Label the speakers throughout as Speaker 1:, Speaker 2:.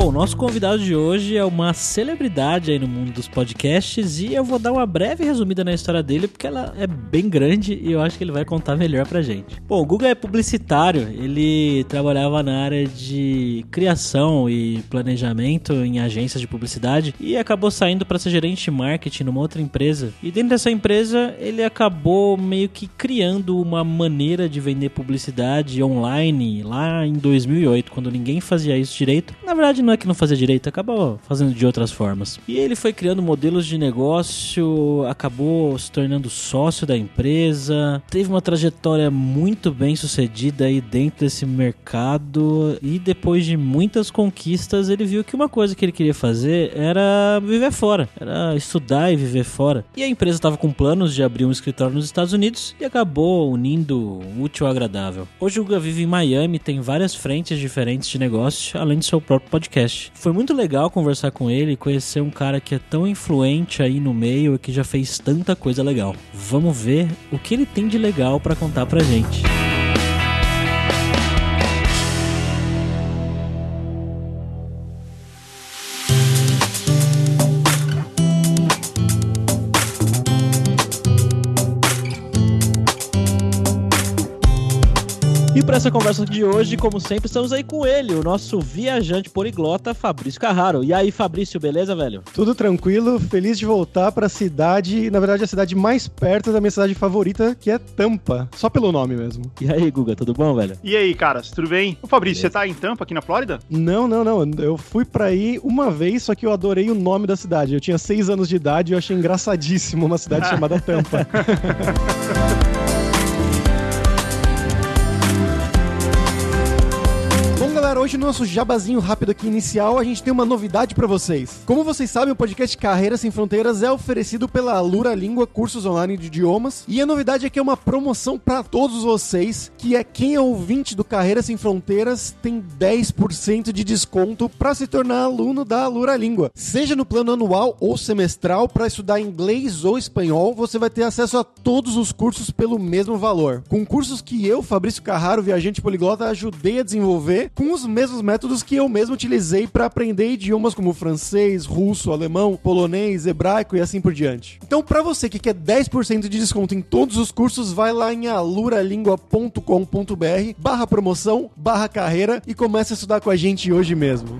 Speaker 1: Bom, nosso convidado de hoje é uma celebridade aí no mundo dos podcasts e eu vou dar uma breve resumida na história dele porque ela é bem grande e eu acho que ele vai contar melhor pra gente. Bom, o Guga é publicitário, ele trabalhava na área de criação e planejamento em agências de publicidade e acabou saindo para ser gerente de marketing numa outra empresa. E dentro dessa empresa, ele acabou meio que criando uma maneira de vender publicidade online lá em 2008, quando ninguém fazia isso direito. Na verdade, não é que não fazia direito, acabou fazendo de outras formas. E ele foi criando modelos de negócio, acabou se tornando sócio da empresa, teve uma trajetória muito bem sucedida aí dentro desse mercado e depois de muitas conquistas, ele viu que uma coisa que ele queria fazer era viver fora, era estudar e viver fora. E a empresa estava com planos de abrir um escritório nos Estados Unidos e acabou unindo útil ao agradável. Hoje o Guga vive em Miami, tem várias frentes diferentes de negócio, além do seu próprio podcast podcast. Foi muito legal conversar com ele e conhecer um cara que é tão influente aí no meio e que já fez tanta coisa legal. Vamos ver o que ele tem de legal para contar pra gente. E para essa conversa de hoje, como sempre, estamos aí com ele, o nosso viajante poliglota, Fabrício Carraro. E aí, Fabrício, beleza, velho?
Speaker 2: Tudo tranquilo, feliz de voltar para a cidade, na verdade a cidade mais perto da minha cidade favorita, que é Tampa, só pelo nome mesmo.
Speaker 1: E aí, Guga, tudo bom, velho?
Speaker 3: E aí, caras, tudo bem? Ô, Fabrício, beleza. você tá em Tampa, aqui na Flórida?
Speaker 2: Não, não, não, eu fui para aí uma vez, só que eu adorei o nome da cidade. Eu tinha seis anos de idade e eu achei engraçadíssimo uma cidade chamada Tampa. galera, hoje no nosso jabazinho rápido aqui inicial, a gente tem uma novidade para vocês. Como vocês sabem, o podcast Carreira Sem Fronteiras é oferecido pela Alura Língua Cursos Online de Idiomas, e a novidade é que é uma promoção para todos vocês, que é quem é ouvinte do Carreira Sem Fronteiras tem 10% de desconto para se tornar aluno da Alura Língua. Seja no plano anual ou semestral para estudar inglês ou espanhol, você vai ter acesso a todos os cursos pelo mesmo valor. Com cursos que eu, Fabrício Carraro, viajante poliglota, ajudei a desenvolver, com os mesmos métodos que eu mesmo utilizei para aprender idiomas como francês, russo, alemão, polonês, hebraico e assim por diante. Então, para você que quer 10% de desconto em todos os cursos, vai lá em aluralingua.com.br barra promoção, barra carreira e comece a estudar com a gente hoje mesmo.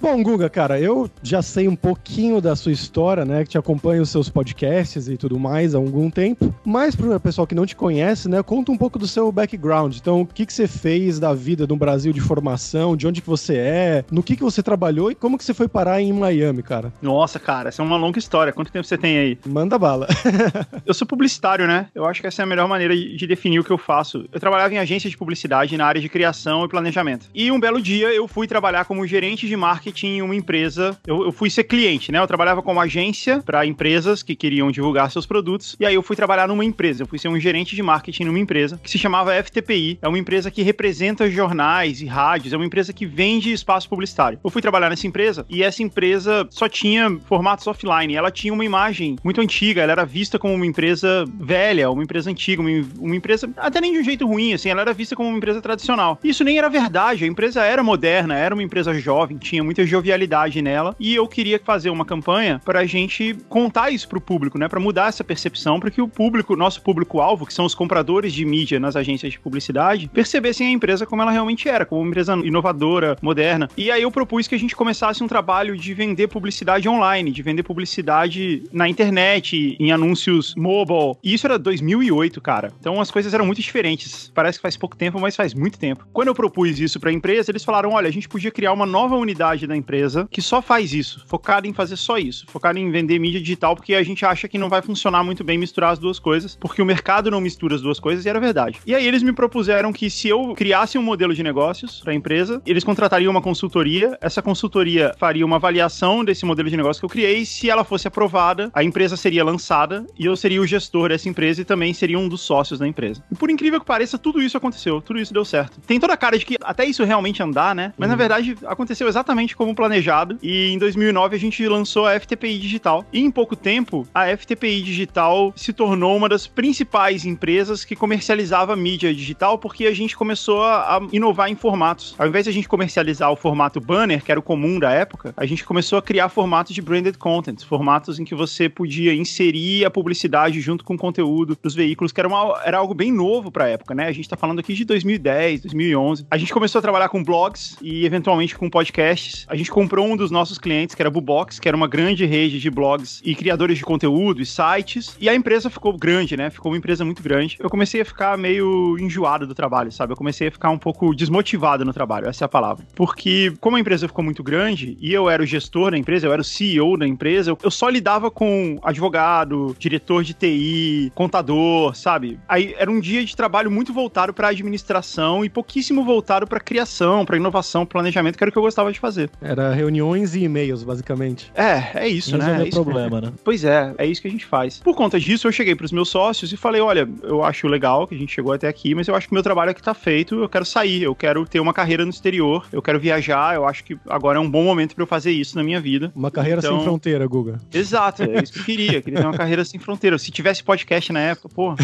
Speaker 2: Bom, Guga, cara, eu já sei um pouquinho da sua história, né? Que te acompanha os seus podcasts e tudo mais há algum tempo. Mas para o pessoal que não te conhece, né? Conta um pouco do seu background. Então, o que, que você fez da vida no Brasil de formação, de onde que você é, no que, que você trabalhou e como que você foi parar em Miami, cara?
Speaker 3: Nossa, cara, essa é uma longa história. Quanto tempo você tem aí?
Speaker 2: Manda bala.
Speaker 3: eu sou publicitário, né? Eu acho que essa é a melhor maneira de definir o que eu faço. Eu trabalhava em agência de publicidade na área de criação e planejamento. E um belo dia eu fui trabalhar como gerente de marketing marketing em uma empresa. Eu, eu fui ser cliente, né? Eu trabalhava como agência para empresas que queriam divulgar seus produtos. E aí eu fui trabalhar numa empresa. Eu fui ser um gerente de marketing numa empresa que se chamava FTPI. É uma empresa que representa jornais e rádios. É uma empresa que vende espaço publicitário. Eu fui trabalhar nessa empresa e essa empresa só tinha formatos offline. Ela tinha uma imagem muito antiga. Ela era vista como uma empresa velha, uma empresa antiga, uma, uma empresa até nem de um jeito ruim, assim. Ela era vista como uma empresa tradicional. Isso nem era verdade. A empresa era moderna, era uma empresa jovem, tinha muita jovialidade nela. E eu queria fazer uma campanha para a gente contar isso pro público, né? Para mudar essa percepção, para que o público, nosso público-alvo, que são os compradores de mídia nas agências de publicidade, percebessem a empresa como ela realmente era, como uma empresa inovadora, moderna. E aí eu propus que a gente começasse um trabalho de vender publicidade online, de vender publicidade na internet, em anúncios mobile. E isso era 2008, cara. Então as coisas eram muito diferentes. Parece que faz pouco tempo, mas faz muito tempo. Quando eu propus isso para a empresa, eles falaram: olha, a gente podia criar uma nova unidade da empresa que só faz isso, focado em fazer só isso, focado em vender mídia digital, porque a gente acha que não vai funcionar muito bem misturar as duas coisas, porque o mercado não mistura as duas coisas e era verdade. E aí eles me propuseram que se eu criasse um modelo de negócios para a empresa, eles contratariam uma consultoria, essa consultoria faria uma avaliação desse modelo de negócio que eu criei, se ela fosse aprovada, a empresa seria lançada e eu seria o gestor dessa empresa e também seria um dos sócios da empresa. E por incrível que pareça, tudo isso aconteceu, tudo isso deu certo. Tem toda a cara de que até isso realmente andar, né? Mas uhum. na verdade aconteceu exatamente como planejado e em 2009 a gente lançou a FTPI Digital. E em pouco tempo, a FTPI Digital se tornou uma das principais empresas que comercializava mídia digital porque a gente começou a inovar em formatos. Ao invés de a gente comercializar o formato banner, que era o comum da época, a gente começou a criar formatos de branded content, formatos em que você podia inserir a publicidade junto com o conteúdo dos veículos, que era, uma, era algo bem novo para a época, né? A gente tá falando aqui de 2010, 2011. A gente começou a trabalhar com blogs e eventualmente com podcasts. A gente comprou um dos nossos clientes, que era a Bubox, que era uma grande rede de blogs e criadores de conteúdo e sites. E a empresa ficou grande, né? Ficou uma empresa muito grande. Eu comecei a ficar meio enjoado do trabalho, sabe? Eu comecei a ficar um pouco desmotivado no trabalho, essa é a palavra. Porque como a empresa ficou muito grande e eu era o gestor da empresa, eu era o CEO da empresa, eu só lidava com advogado, diretor de TI, contador, sabe? Aí era um dia de trabalho muito voltado para administração e pouquíssimo voltado para criação, para inovação, planejamento, que era o que eu gostava de fazer.
Speaker 2: Era reuniões e e-mails, basicamente.
Speaker 3: É, é isso, né?
Speaker 1: É, é problema, né?
Speaker 3: Pois é, é isso que a gente faz. Por conta disso, eu cheguei para os meus sócios e falei: olha, eu acho legal que a gente chegou até aqui, mas eu acho que meu trabalho aqui tá feito, eu quero sair, eu quero ter uma carreira no exterior, eu quero viajar, eu acho que agora é um bom momento para eu fazer isso na minha vida.
Speaker 2: Uma carreira então... sem fronteira, Guga.
Speaker 3: Exato, é isso que eu queria, eu queria ter uma carreira sem fronteira. Se tivesse podcast na época, pô,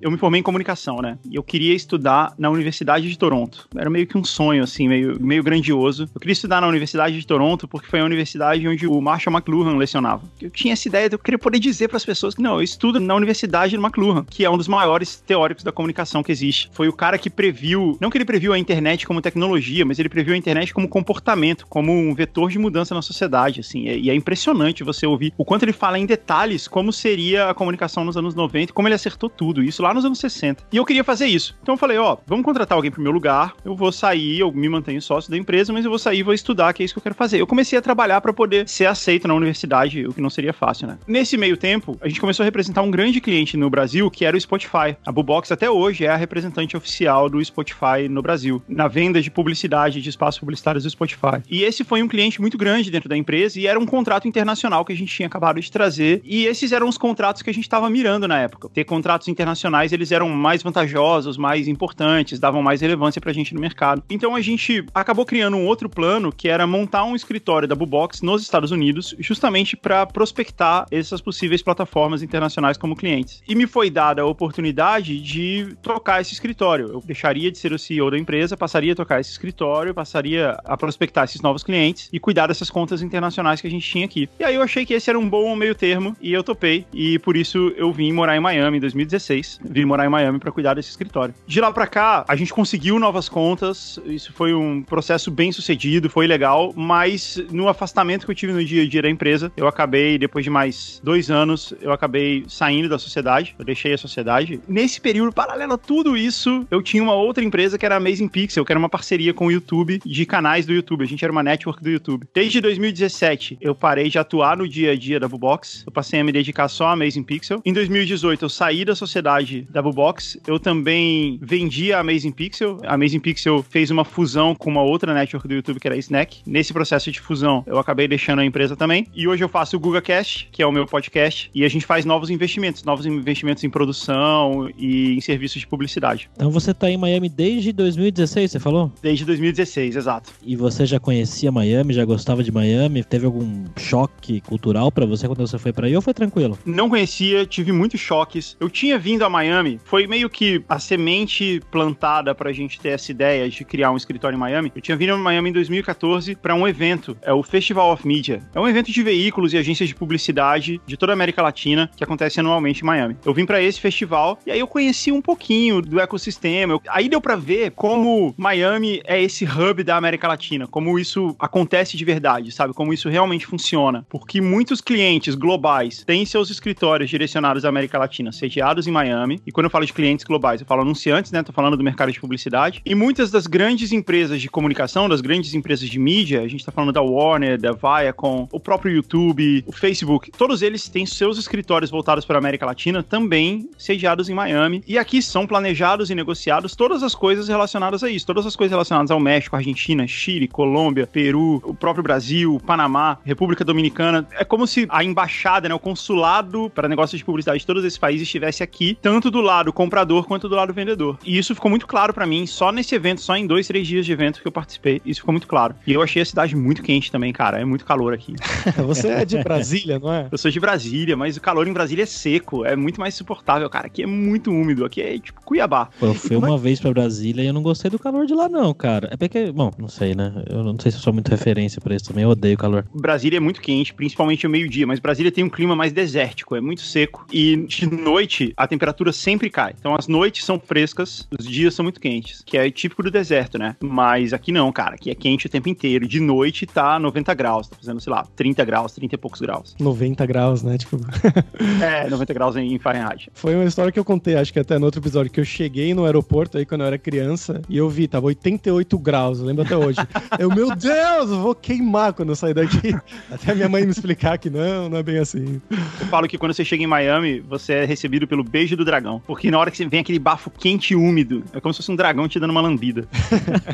Speaker 3: eu me formei em comunicação, né? E eu queria estudar na Universidade de Toronto. Era meio que um sonho, assim, meio, meio grandioso. Eu queria estudar na Universidade de Toronto porque foi a universidade onde o Marshall McLuhan lecionava. Eu tinha essa ideia de eu queria poder dizer para as pessoas que não, eu estudo na Universidade do McLuhan, que é um dos maiores teóricos da comunicação que existe. Foi o cara que previu, não que ele previu a internet como tecnologia, mas ele previu a internet como comportamento, como um vetor de mudança na sociedade, assim. E é impressionante você ouvir o quanto ele fala em detalhes como seria a comunicação nos anos 90, como ele acertou tudo, isso lá nos anos 60. E eu queria fazer isso. Então eu falei, ó, vamos contratar alguém pro meu lugar, eu vou sair, eu me mantenho sócio da empresa, mas eu vou sair e vou estudar, que é isso que eu quero fazer. Eu comecei a trabalhar para poder ser aceito na universidade, o que não seria fácil, né? Nesse meio tempo, a gente começou a representar um grande cliente no Brasil, que era o Spotify. A Bubox até hoje é a representante oficial do Spotify no Brasil, na venda de publicidade, de espaços publicitários do Spotify. E esse foi um cliente muito grande dentro da empresa e era um contrato internacional que a gente tinha acabado de trazer. E esses eram os contratos que a gente estava mirando na época. Ter contratos internacionais, eles eram mais vantajosos, mais importantes, davam mais relevância pra gente no mercado. Então a gente acabou criando um outro plano que era montar um escritório da Bubox nos Estados Unidos, justamente para prospectar essas possíveis plataformas internacionais como clientes. E me foi dada a oportunidade de tocar esse escritório. Eu deixaria de ser o CEO da empresa, passaria a tocar esse escritório, passaria a prospectar esses novos clientes e cuidar dessas contas internacionais que a gente tinha aqui. E aí eu achei que esse era um bom meio termo e eu topei. E por isso eu vim morar em Miami em 2016. Vim morar em Miami para cuidar desse escritório. De lá para cá, a gente conseguiu novas contas. Isso foi um processo bem sucedido, foi legal. Mas no afastamento que eu tive no dia a dia da empresa, eu acabei, depois de mais dois anos, eu acabei saindo da sociedade. Eu deixei a sociedade. Nesse período, paralelo a tudo isso, eu tinha uma outra empresa que era a Amazing Pixel, que era uma parceria com o YouTube, de canais do YouTube. A gente era uma network do YouTube. Desde 2017, eu parei de atuar no dia a dia da Bubox. Eu passei a me dedicar só a Amazing Pixel. Em 2018, eu saí da sociedade da Bubox. Eu também vendi a Amazing Pixel. A Amazing Pixel fez uma fusão com uma outra network do YouTube, que era a Snack. Nesse processo de fusão, eu acabei deixando a empresa também. E hoje eu faço o GugaCast, que é o meu podcast, e a gente faz novos investimentos, novos investimentos em produção e em serviços de publicidade.
Speaker 1: Então você tá em Miami desde 2016, você falou?
Speaker 3: Desde 2016, exato.
Speaker 1: E você já conhecia Miami, já gostava de Miami? Teve algum choque cultural para você quando você foi para aí ou foi tranquilo?
Speaker 3: Não conhecia, tive muitos choques. Eu tinha vindo a Miami, foi meio que a semente plantada pra gente ter essa ideia de criar um escritório em Miami. Eu tinha vindo a Miami em 2014 para um evento, é o Festival of Media. É um evento de veículos e agências de publicidade de toda a América Latina que acontece anualmente em Miami. Eu vim para esse festival e aí eu conheci um pouquinho do ecossistema. Eu, aí deu para ver como Miami é esse hub da América Latina, como isso acontece de verdade, sabe? Como isso realmente funciona. Porque muitos clientes globais têm seus escritórios direcionados à América Latina, sediados em Miami. E quando eu falo de clientes globais, eu falo anunciantes, né? Tô falando do mercado de publicidade. E muitas das grandes empresas de comunicação, das grandes empresas de mídia, a gente tá falando da Warner, da Viacom, o próprio YouTube, o Facebook, todos eles têm seus escritórios voltados para a América Latina, também sediados em Miami. E aqui são planejados e negociados todas as coisas relacionadas a isso, todas as coisas relacionadas ao México, Argentina, Chile, Colômbia, Peru, o próprio Brasil, Panamá, República Dominicana. É como se a embaixada, né, o consulado para negócios de publicidade de todos esses países estivesse aqui, tanto do lado comprador quanto do lado vendedor. E isso ficou muito claro para mim só nesse evento, só em dois, três dias de evento que eu participei. Isso ficou muito claro. E eu achei a cidade muito quente também, cara. É muito calor aqui.
Speaker 2: Você é de Brasília, não é?
Speaker 3: Eu sou de Brasília, mas o calor em Brasília é seco. É muito mais suportável, cara. Aqui é muito úmido. Aqui é tipo Cuiabá.
Speaker 1: Pô, eu fui uma vez pra Brasília e eu não gostei do calor de lá, não, cara. É porque, bom, não sei, né? Eu não sei se eu sou muito referência pra isso também. Eu odeio calor.
Speaker 3: Brasília é muito quente, principalmente ao meio-dia, mas Brasília tem um clima mais desértico, é muito seco. E de noite a temperatura sempre cai. Então as noites são frescas, os dias são muito quentes, que é típico do deserto, né? Mas aqui não, cara. Aqui é quente o tempo inteiro. De noite tá 90 graus, tá fazendo, sei lá, 30 graus, 30 e poucos graus.
Speaker 2: 90 graus, né? Tipo.
Speaker 3: é, 90 graus em Fahrenheit.
Speaker 2: Foi uma história que eu contei, acho que até no outro episódio, que eu cheguei no aeroporto aí quando eu era criança e eu vi, tava 88 graus, eu lembro até hoje. eu, meu Deus, eu vou queimar quando eu sair daqui. Até minha mãe me explicar que não, não é bem assim.
Speaker 3: Eu falo que quando você chega em Miami, você é recebido pelo beijo do dragão. Porque na hora que você vem aquele bafo quente e úmido, é como se fosse um dragão te dando uma lambida.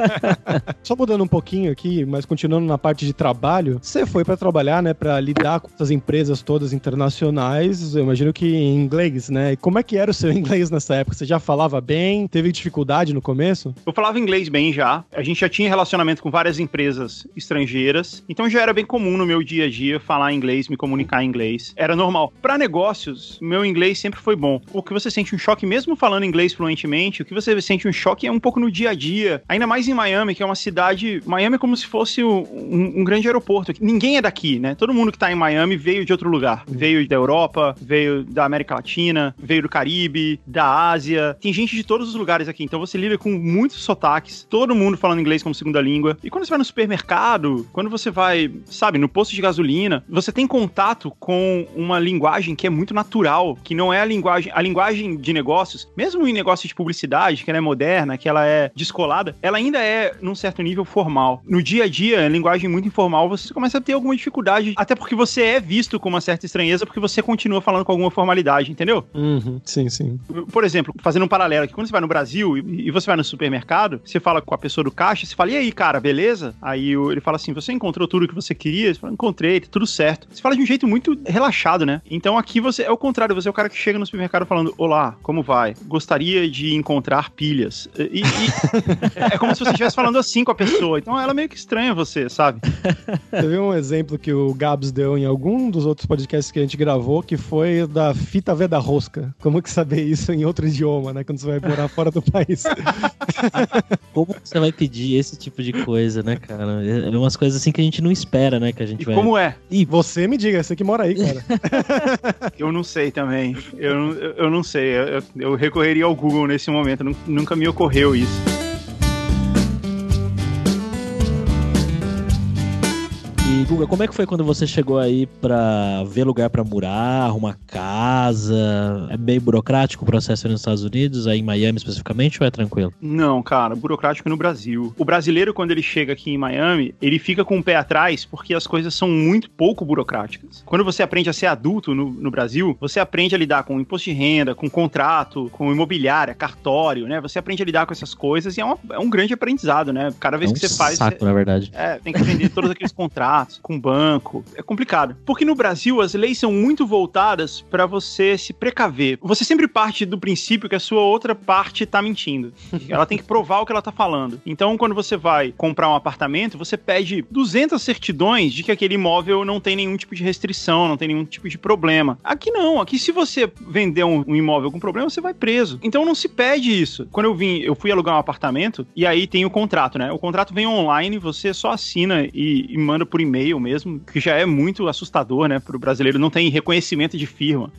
Speaker 2: Só mudando um pouquinho aqui, mas continuando na parte de trabalho, você foi para trabalhar, né, para lidar com essas empresas todas internacionais, eu imagino que em inglês, né? Como é que era o seu inglês nessa época? Você já falava bem? Teve dificuldade no começo?
Speaker 3: Eu falava inglês bem já. A gente já tinha relacionamento com várias empresas estrangeiras, então já era bem comum no meu dia a dia falar inglês, me comunicar em inglês. Era normal. Para negócios, meu inglês sempre foi bom. O que você sente um choque mesmo falando inglês fluentemente, o que você sente um choque é um pouco no dia a dia. Ainda mais em Miami, que é uma cidade. Miami é como se fosse um, um grande aeroporto. Ninguém é daqui, né? Todo mundo que tá em Miami veio de outro lugar. Veio da Europa, veio da América Latina, veio do Caribe, da Ásia. Tem gente de todos os lugares aqui. Então você lida com muitos sotaques, todo mundo falando inglês como segunda língua. E quando você vai no supermercado, quando você vai, sabe, no posto de gasolina, você tem contato com uma linguagem que é muito natural, que não é a linguagem, a linguagem de negócios, mesmo em negócios de publicidade, que ela é moderna, que ela é descolada, ela ainda é num certo nível formal. No dia a dia, linguagem muito informal, você começa a ter alguma dificuldade, até porque você é visto com uma certa estranheza, porque você continua falando com alguma formalidade, entendeu?
Speaker 2: Uhum, sim, sim.
Speaker 3: Por exemplo, fazendo um paralelo aqui, quando você vai no Brasil e, e você vai no supermercado, você fala com a pessoa do caixa, você fala, e aí, cara, beleza? Aí ele fala assim, você encontrou tudo que você queria? Você fala, encontrei, tá tudo certo. Você fala de um jeito muito relaxado, né? Então aqui você é o contrário, você é o cara que chega no supermercado falando, olá, como vai? Gostaria de encontrar pilhas. E, e é como se você estivesse falando assim com a pessoa. Então ela meio que estranha você, sabe?
Speaker 2: Teve um exemplo que o Gabs deu em algum dos outros podcasts que a gente gravou, que foi da fita V da rosca. Como que saber isso em outro idioma, né? Quando você vai morar fora do país.
Speaker 1: Como você vai pedir esse tipo de coisa, né, cara? É umas coisas assim que a gente não espera, né? Que a gente
Speaker 3: E
Speaker 1: vai.
Speaker 3: como é?
Speaker 2: E você me diga, você que mora aí, cara.
Speaker 3: Eu não sei também. Eu, não- eu, eu não sei. Eu, eu- recorreria ao Google nesse momento. Nun- Nunca me ocorreu isso.
Speaker 1: E, Guga, como é que foi quando você chegou aí pra ver lugar pra morar, arrumar casa? É meio burocrático o processo aí nos Estados Unidos, aí em Miami especificamente, ou é tranquilo?
Speaker 3: Não, cara, burocrático no Brasil. O brasileiro, quando ele chega aqui em Miami, ele fica com o pé atrás porque as coisas são muito pouco burocráticas. Quando você aprende a ser adulto no, no Brasil, você aprende a lidar com imposto de renda, com contrato, com imobiliária, cartório, né? Você aprende a lidar com essas coisas e é, uma- é um grande aprendizado, né? Cada vez
Speaker 1: é um
Speaker 3: que você faz.
Speaker 1: saco, na verdade.
Speaker 3: É, tem que aprender todos aqueles contratos com banco. É complicado. Porque no Brasil as leis são muito voltadas pra você se precaver. Você sempre parte do princípio que a sua outra parte tá mentindo. Ela tem que provar o que ela tá falando. Então, quando você vai comprar um apartamento, você pede 200 certidões de que aquele imóvel não tem nenhum tipo de restrição, não tem nenhum tipo de problema. Aqui não. Aqui se você vender um, um imóvel com problema, você vai preso. Então não se pede isso. Quando eu vim, eu fui alugar um apartamento e aí tem o contrato, né? O contrato vem online, você só assina e, e manda por e-mail e-mail mesmo, que já é muito assustador, né, pro brasileiro. Não tem reconhecimento de firma.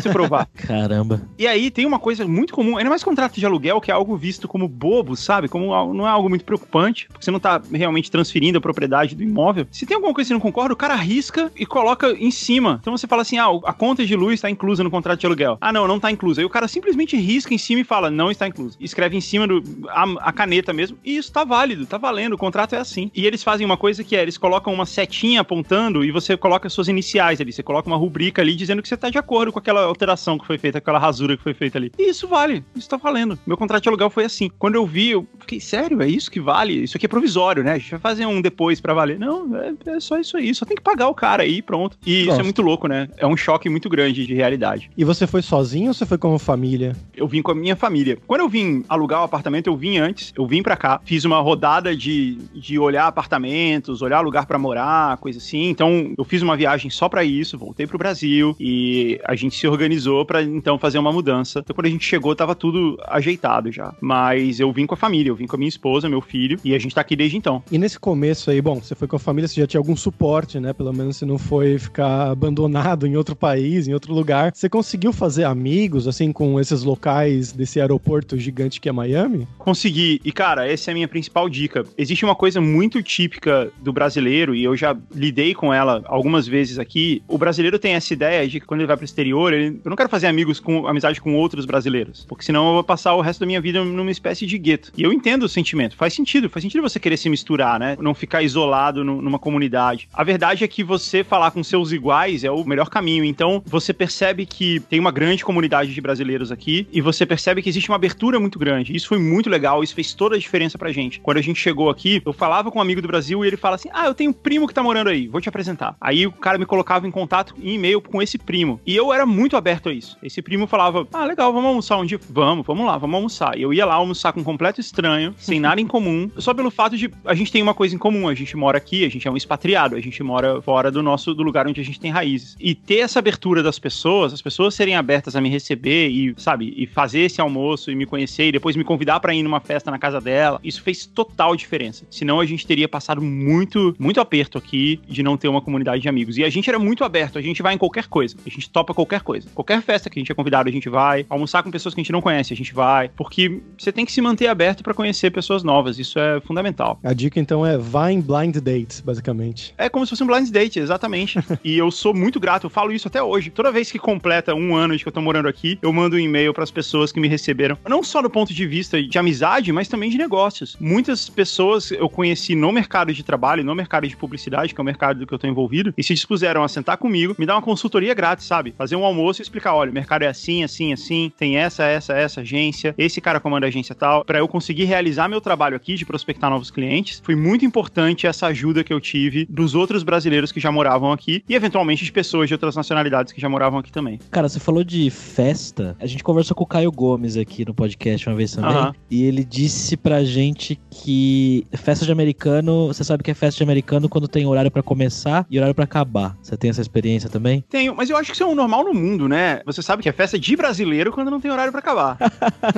Speaker 3: Se provar.
Speaker 1: Caramba.
Speaker 3: E aí tem uma coisa muito comum, ainda mais contrato de aluguel, que é algo visto como bobo, sabe? Como algo- não é algo muito preocupante, porque você não tá realmente transferindo a propriedade do imóvel. Se tem alguma coisa que você não concorda, o cara risca e coloca em cima. Então você fala assim: ah, a conta de luz está inclusa no contrato de aluguel. Ah, não, não tá inclusa. Aí o cara simplesmente risca em cima e fala: não está incluso. Escreve em cima do a, a caneta mesmo. E isso tá válido, tá valendo. O contrato é assim. E eles fazem uma coisa que é: eles colocam uma setinha apontando e você coloca suas iniciais ali. Você coloca uma rubrica ali dizendo que você tá de acordo com aquela alteração que foi feita, aquela rasura que foi feita ali. E isso vale. Isso tá valendo. Meu contrato de aluguel foi assim. Quando eu vi, eu fiquei, sério, é isso que vale? Isso aqui é provisório, né? A gente vai fazer um depois pra valer. Não, é, é só isso aí. Só tem que pagar o cara aí, pronto. E isso é muito louco, né? É um choque muito grande de realidade.
Speaker 2: E você foi sozinho ou você foi como família?
Speaker 3: Eu vim com a minha família. Quando eu vim alugar o apartamento, eu vim antes. Eu vim pra cá, fiz uma rodada de, de olhar apartamentos, olhar lugar pra morar, coisa assim. Então, eu fiz uma viagem só pra isso, voltei pro Brasil e a gente se organizou pra então fazer uma mudança. Então, quando a gente chegou, tava tudo ajeitado já. Mas eu vim com a família, eu vim com a minha esposa, meu filho, e a gente tá aqui desde então.
Speaker 2: E nesse começo aí, bom, você foi com a família, você já tinha algum suporte, né? Pelo menos você não foi ficar abandonado em outro país, em outro lugar. Você conseguiu fazer amigos, assim, com esses locais desse aeroporto gigante que é Miami?
Speaker 3: Consegui. E, cara, essa é a minha principal dica. Existe uma coisa muito típica do brasileiro, e eu já lidei com ela algumas vezes aqui. O brasileiro tem essa ideia de que quando ele vai pro exterior, ele... eu não quero fazer amigos com amizade com outros brasileiros. Porque senão eu vou passar o resto da minha vida numa espécie de gueto. E eu entendo o sentimento. Faz sentido. Faz sentido você querer se misturar, né? Não ficar isolado nu- numa comunidade. A verdade é que você falar com seus iguais é o melhor caminho. Então, você percebe que tem uma grande comunidade de brasileiros aqui e você percebe que existe uma abertura muito grande. Isso foi muito legal, isso fez toda a diferença pra gente. Quando a gente chegou aqui, eu falava com um amigo do Brasil e ele fala assim: Ah, eu tenho um primo que tá morando aí, vou te apresentar. Aí o cara me colocava em contato em e-mail com esse primo. E eu era muito aberto a isso. Esse primo falava: Ah, legal, vamos almoçar um dia? Vamos, vamos lá, vamos almoçar. E eu ia lá almoçar com um completo estranho, sem nada em comum, só pelo fato de a gente tem uma coisa em comum, a gente mora aqui, a gente é um expatriado, a gente mora fora do nosso do lugar onde a gente tem raízes. E ter essa abertura das pessoas, as pessoas serem abertas a me receber e, sabe, e fazer esse almoço e me conhecer e depois me convidar pra ir numa festa na casa dela, isso fez total diferença. Senão a gente teria passado muito, muito aperto aqui de não ter uma comunidade de amigos. E a gente era muito aberto, a gente vai em qualquer coisa, a gente topa qualquer coisa. Qualquer festa que a gente é convidado, a gente vai. Almoçar com pessoas que a gente não conhece, a gente vai. Porque você tem que se manter aberto pra conhecer pessoas novas, isso é fundamental.
Speaker 2: A dica, então, é vá em blind dates, basicamente.
Speaker 3: É como se fosse um blind date, exatamente. e eu sou muito grato, eu falo isso até hoje. Toda vez que completa um ano de que eu tô morando aqui, eu mando um e-mail pras pessoas que me receberam. Não só do ponto de vista de amizade, mas também de negócios. Muitas pessoas eu conheci no mercado de trabalho, no mercado de publicidade, que é o mercado do que eu tô envolvido, e se dispuseram a sentar comigo, me dar uma consultoria grátis, sabe? Fazer um almoço e explicar: olha, o mercado é assim, assim, assim, tem essa, essa, essa agência, esse cara comanda a agência tal, Pra eu conseguir realizar meu trabalho aqui de prospectar novos clientes. Foi muito importante essa ajuda que eu tive dos outros brasileiros que já moravam aqui e eventualmente de pessoas de outras nacionalidades que já moravam aqui também.
Speaker 1: Cara, você falou de festa. A gente conversou com o Caio Gomes aqui no podcast uma vez também. E ele disse pra gente que festa de americano, você sabe que é festa de americano quando tem horário pra começar e horário pra acabar. Você tem essa experiência também?
Speaker 3: Tenho, mas eu acho que isso é um normal no mundo, né? Você sabe que é festa de brasileiro quando não tem horário pra acabar.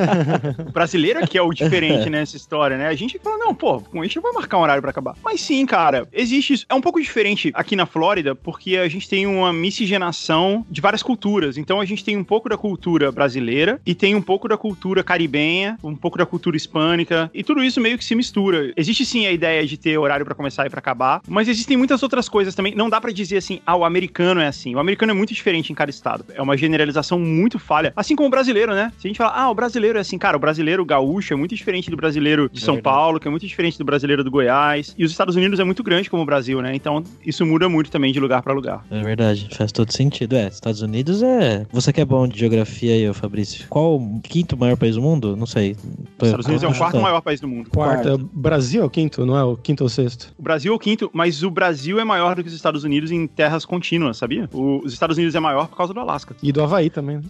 Speaker 3: o brasileiro é que é o diferente nessa história, né? A gente fala, não, pô, com a gente não vai marcar um horário pra acabar. Mas sim, cara, existe isso. É um pouco diferente aqui na Flórida, porque a gente tem uma miscigenação de várias culturas. Então a gente tem um pouco da cultura brasileira e tem um pouco da cultura caribenha, um pouco da cultura hispânica, e tudo isso meio que se mistura. Existe sim a ideia de ter horário pra começar e pra acabar, mas existem muitas outras coisas também. Não dá pra dizer assim, ah, o americano é assim. O americano é muito diferente em cada estado. É uma generalização muito falha. Assim como o brasileiro, né? Se a gente fala, ah, o brasileiro é assim, cara, o brasileiro gaúcho é muito diferente do brasileiro de
Speaker 1: É
Speaker 3: São
Speaker 1: verdade.
Speaker 3: Paulo, que é muito diferente do brasileiro do Goiás. E os Estados Unidos é muito grande como o Brasil, né? Então isso muda muito também de lugar pra lugar.
Speaker 1: É verdade, faz todo sentido. É, Estados Unidos é. Você que é bom de geografia aí, Fabrício. Qual o quinto maior país do mundo? Não sei.
Speaker 3: Estados Unidos é o quarto
Speaker 1: chutando.
Speaker 3: maior país do mundo.
Speaker 2: Quarto. Brasil é o quinto, não é o quinto ou sexto?
Speaker 3: O Brasil é o quinto, mas o Brasil é maior do que os Estados Unidos em terras contínuas, sabia? O- os Estados Unidos é maior por causa do Alasca.
Speaker 2: E do Havaí também. né?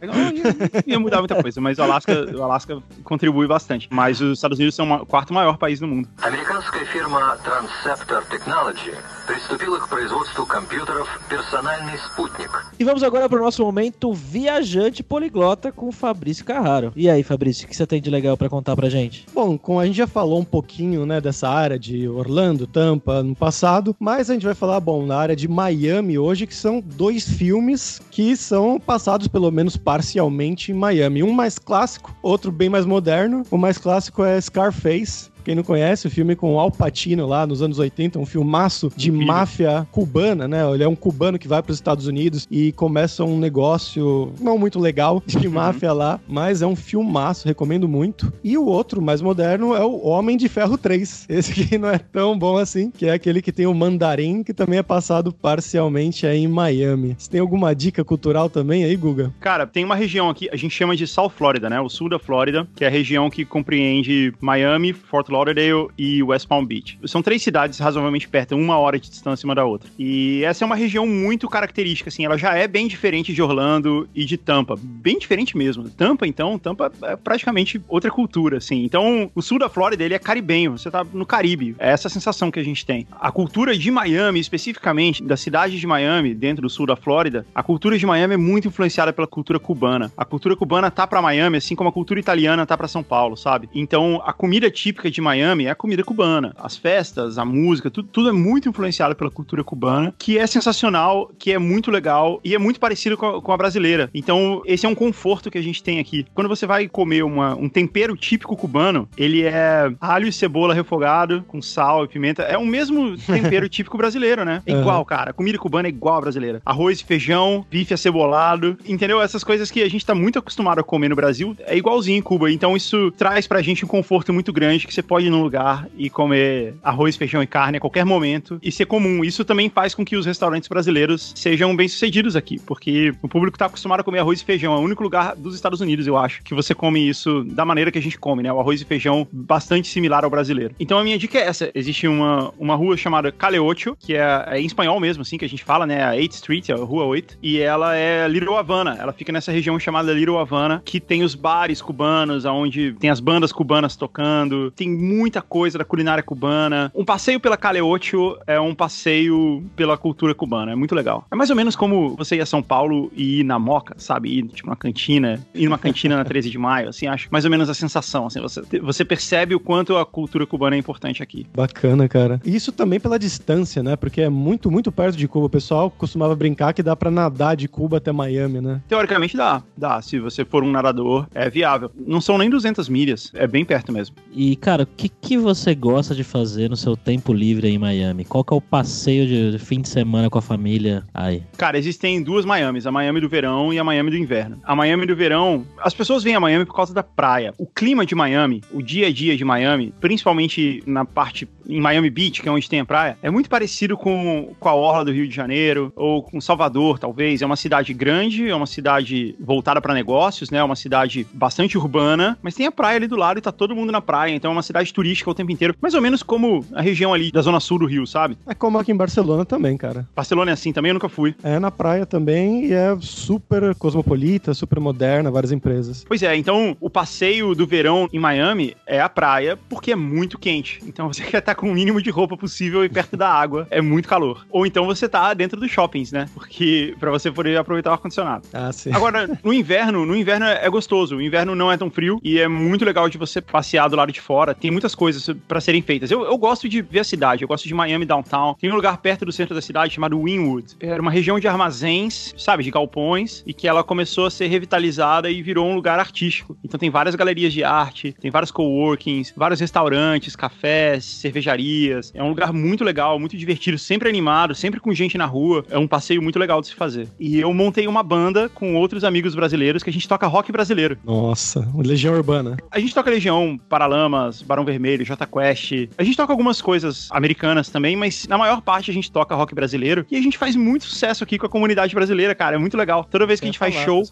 Speaker 3: É, não ia, ia mudar muita coisa, mas o Alasca, o Alasca contribui bastante. Mas os Estados Unidos são ma- o quarto maior país do mundo.
Speaker 4: Американская фирма Transceptor Technology приступила к производству компьютеров «Персональный спутник».
Speaker 1: E vamos agora pro nosso momento viajante poliglota com o Fabrício Carraro. E aí, Fabrício, o que você tem de legal pra contar pra gente?
Speaker 2: Bom, como a gente já falou um pouquinho, né, dessa área de Orlando, Tampa, Tampa no passado, mas a gente vai falar, bom, na área de Miami hoje, que são dois filmes que são passados pelo menos parcialmente em Miami. Um mais clássico, outro bem mais moderno. O mais clássico é Scarface, quem não conhece, o filme com Al Pacino lá nos anos 80, um filmaço de
Speaker 3: Incrível.
Speaker 2: máfia cubana, né? Ele é um cubano que vai para os Estados Unidos e começa um negócio não muito legal de máfia lá, mas é um filmaço, recomendo muito. E o outro, mais moderno, é o Homem de Ferro 3. Esse aqui não é tão bom assim, que é aquele que tem o Mandarim, que também é passado parcialmente aí em Miami. Você tem alguma dica cultural também aí, Guga?
Speaker 3: Cara, tem uma região aqui, a gente chama de South Florida, né? O sul da Flórida, que é a região que compreende Miami, Fort Lauderdale e West Palm Beach. São três cidades razoavelmente perto, uma hora de distância uma da outra. E essa é uma região muito característica, assim, ela já é bem diferente de Orlando e de Tampa. Bem diferente mesmo. Tampa, então, Tampa é praticamente outra cultura, assim. Então, o sul da Flórida, ele é caribenho, você tá no Caribe. É essa sensação que a gente tem. A cultura de Miami, especificamente, da cidade de Miami, dentro do sul da Flórida, a cultura de Miami é muito influenciada pela cultura cubana. A cultura cubana tá pra Miami, assim como a cultura italiana tá pra São Paulo, sabe? Então, a comida típica de Miami é a comida cubana. As festas, a música, tudo, tudo é muito influenciado pela cultura cubana, que é sensacional, que é muito legal e é muito parecido com a, com a brasileira. Então, esse é um conforto que a gente tem aqui. Quando você vai comer uma- um tempero típico cubano, ele é alho e cebola refogado com sal e pimenta. É o mesmo tempero típico brasileiro, né? É igual, cara. A comida cubana é igual à brasileira. Arroz e feijão, bife acebolado, entendeu? Essas coisas que a gente tá muito acostumado a comer no Brasil, é igualzinho em Cuba. Então isso traz pra gente um conforto muito grande que você pode ir num lugar e comer arroz, feijão e carne a qualquer momento e ser comum. Isso também faz com que os restaurantes brasileiros sejam bem-sucedidos aqui, porque o público tá acostumado a comer arroz e feijão. É o único lugar dos Estados Unidos, eu acho, que você come isso da maneira que a gente come, né? O arroz e feijão bastante similar ao brasileiro. Então a minha dica é essa. Existe uma, uma rua chamada Caleocho, que é, é em espanhol mesmo, assim, que a gente fala, né? A 8th Street, a Rua 8. E ela é Little Havana. Ela fica nessa região chamada Little Havana, que tem os bares cubanos, onde tem as bandas cubanas tocando. Tem muita coisa da culinária cubana. Um passeio pela Caleocho é um passeio pela cultura cubana. É muito legal. É mais ou menos como você ir a São Paulo e ir na Moca, sabe? Ir, tipo, numa cantina. Ir numa cantina na 13 de maio, assim, acho mais ou menos a sensação, assim. Você, você percebe o quanto a cultura cubana é importante aqui.
Speaker 2: Bacana, cara. E Isso também pela distância, né? Porque é muito, muito perto de Cuba. O pessoal costumava brincar que dá pra nadar de Cuba até Miami, né?
Speaker 3: Teoricamente dá, dá. Se você for um nadador, é viável. Não são nem 200 milhas, é bem perto mesmo.
Speaker 1: E, cara, que, que você gosta de fazer no seu tempo livre aí em Miami? Qual que é o passeio de, fim de semana com a família aí?
Speaker 3: Cara, existem duas Miamis, a Miami do verão e a Miami do inverno. A Miami do verão, as pessoas vêm a Miami por causa da praia. O clima de Miami, o dia a dia de Miami, principalmente na parte em Miami Beach, que é onde tem a praia, é muito parecido com, com a orla do Rio de Janeiro ou com Salvador, talvez. É uma cidade grande, é uma cidade voltada para negócios, né? É uma cidade bastante urbana, mas tem a praia ali do lado e tá todo mundo na praia, então é uma cidade turística o tempo inteiro, mais ou menos como a região ali da zona sul do Rio, sabe?
Speaker 2: É como aqui em Barcelona também, cara.
Speaker 3: Barcelona é assim também, eu nunca fui.
Speaker 2: É na praia também e é super cosmopolita, super moderna, várias empresas.
Speaker 3: Pois é, então o passeio do verão em Miami é a praia porque é muito quente. Então você quer estar com o mínimo de roupa possível e perto da água, é muito calor. Ou então você tá dentro dos shoppings, né? Porque pra você poder aproveitar o ar-condicionado.
Speaker 2: Ah, sim.
Speaker 3: Agora, no inverno, no inverno é gostoso. O inverno não é tão frio e é muito legal de você passear do lado de fora. Tem muitas coisas pra serem feitas. Eu, eu gosto de ver a cidade, eu gosto de Miami Downtown. Tem um lugar perto do centro da cidade chamado Wynwood. Era uma região de armazéns, sabe, de galpões, e que ela começou a ser revitalizada e virou um lugar artístico. Então tem várias galerias de arte, tem vários coworkings, vários restaurantes, cafés, cervejarias. É um lugar muito legal, muito divertido, sempre animado, sempre com gente na rua. É um passeio muito legal de se fazer. E eu montei uma banda com outros amigos brasileiros que a gente toca rock brasileiro.
Speaker 2: Nossa, Legião Urbana.
Speaker 3: A gente toca Legião, Paralamas, Barão Vermelho, Jota Quest. A gente toca algumas coisas americanas também, mas na maior parte a gente toca rock brasileiro. E a gente faz muito sucesso aqui com a comunidade brasileira, cara. É muito legal. Toda vez que a gente faz show.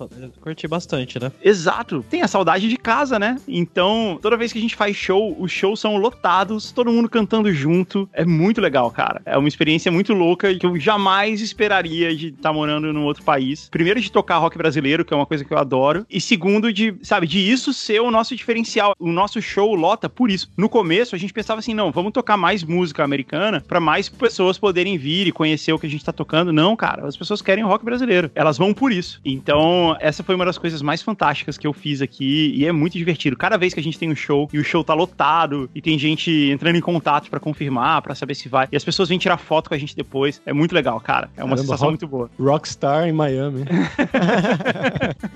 Speaker 1: Curti bastante, né?
Speaker 3: Exato. Tem a saudade de casa, né? Então, toda vez que a gente faz show, os shows são lotados, todo mundo cantando junto. É muito legal, cara. É uma experiência muito louca que eu jamais esperaria de estar morando num outro país. Primeiro, de tocar rock brasileiro, que é uma coisa que eu adoro. E segundo, de, sabe, de isso ser o nosso diferencial. O nosso show lota por isso. Isso. No começo, a gente pensava assim, não, vamos tocar mais música americana para mais pessoas poderem vir e conhecer o que a gente tá tocando. Não, cara, as pessoas querem rock brasileiro. Elas vão por isso. Então, essa foi uma das coisas mais fantásticas que eu fiz aqui e é muito divertido. Cada vez que a gente tem um show e o show tá lotado e tem gente entrando em contato para confirmar, para saber se vai, e as pessoas vêm tirar foto com a gente depois, é muito legal, cara. É uma
Speaker 2: Caramba,
Speaker 3: sensação
Speaker 2: rock-
Speaker 3: muito boa.
Speaker 2: Rockstar em Miami.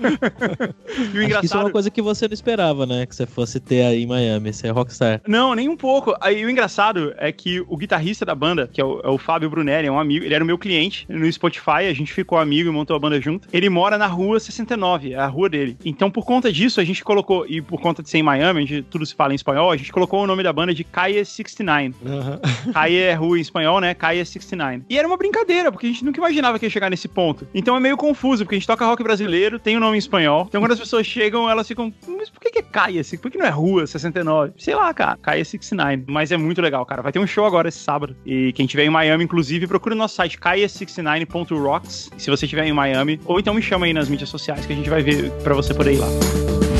Speaker 3: E o
Speaker 1: Acho que isso é
Speaker 3: engraçado.
Speaker 1: uma coisa que você não esperava, né? Que você fosse ter aí em Miami, você é rockstar.
Speaker 3: Não, nem um pouco. Aí o engraçado é que o guitarrista da banda, que é o, é o Fábio Brunelli, é um amigo, ele era o meu cliente no Spotify, a gente ficou amigo e montou a banda junto. Ele mora na rua 69, é a rua dele. Então, por conta disso, a gente colocou, e por conta de ser em Miami, gente, tudo se fala em espanhol, a gente colocou o nome da banda de Calle 69.
Speaker 2: Aham.
Speaker 3: Calle é rua em espanhol, né? Calle 69. E era uma brincadeira, porque a gente nunca imaginava que ia chegar nesse ponto. Então é meio confuso, porque a gente toca rock brasileiro, tem o nome em espanhol. Então quando as pessoas chegam, elas ficam, mas por que que é Calle? Por que não é rua 69? Sei lá, cara. Calle 69. Mas é muito legal, cara. Vai ter um show agora esse sábado. E quem tiver em Miami, inclusive, procura no nosso site calle69.rocks, se você estiver em Miami. Ou então me chama aí nas mídias sociais, que a gente vai ver pra você poder ir lá.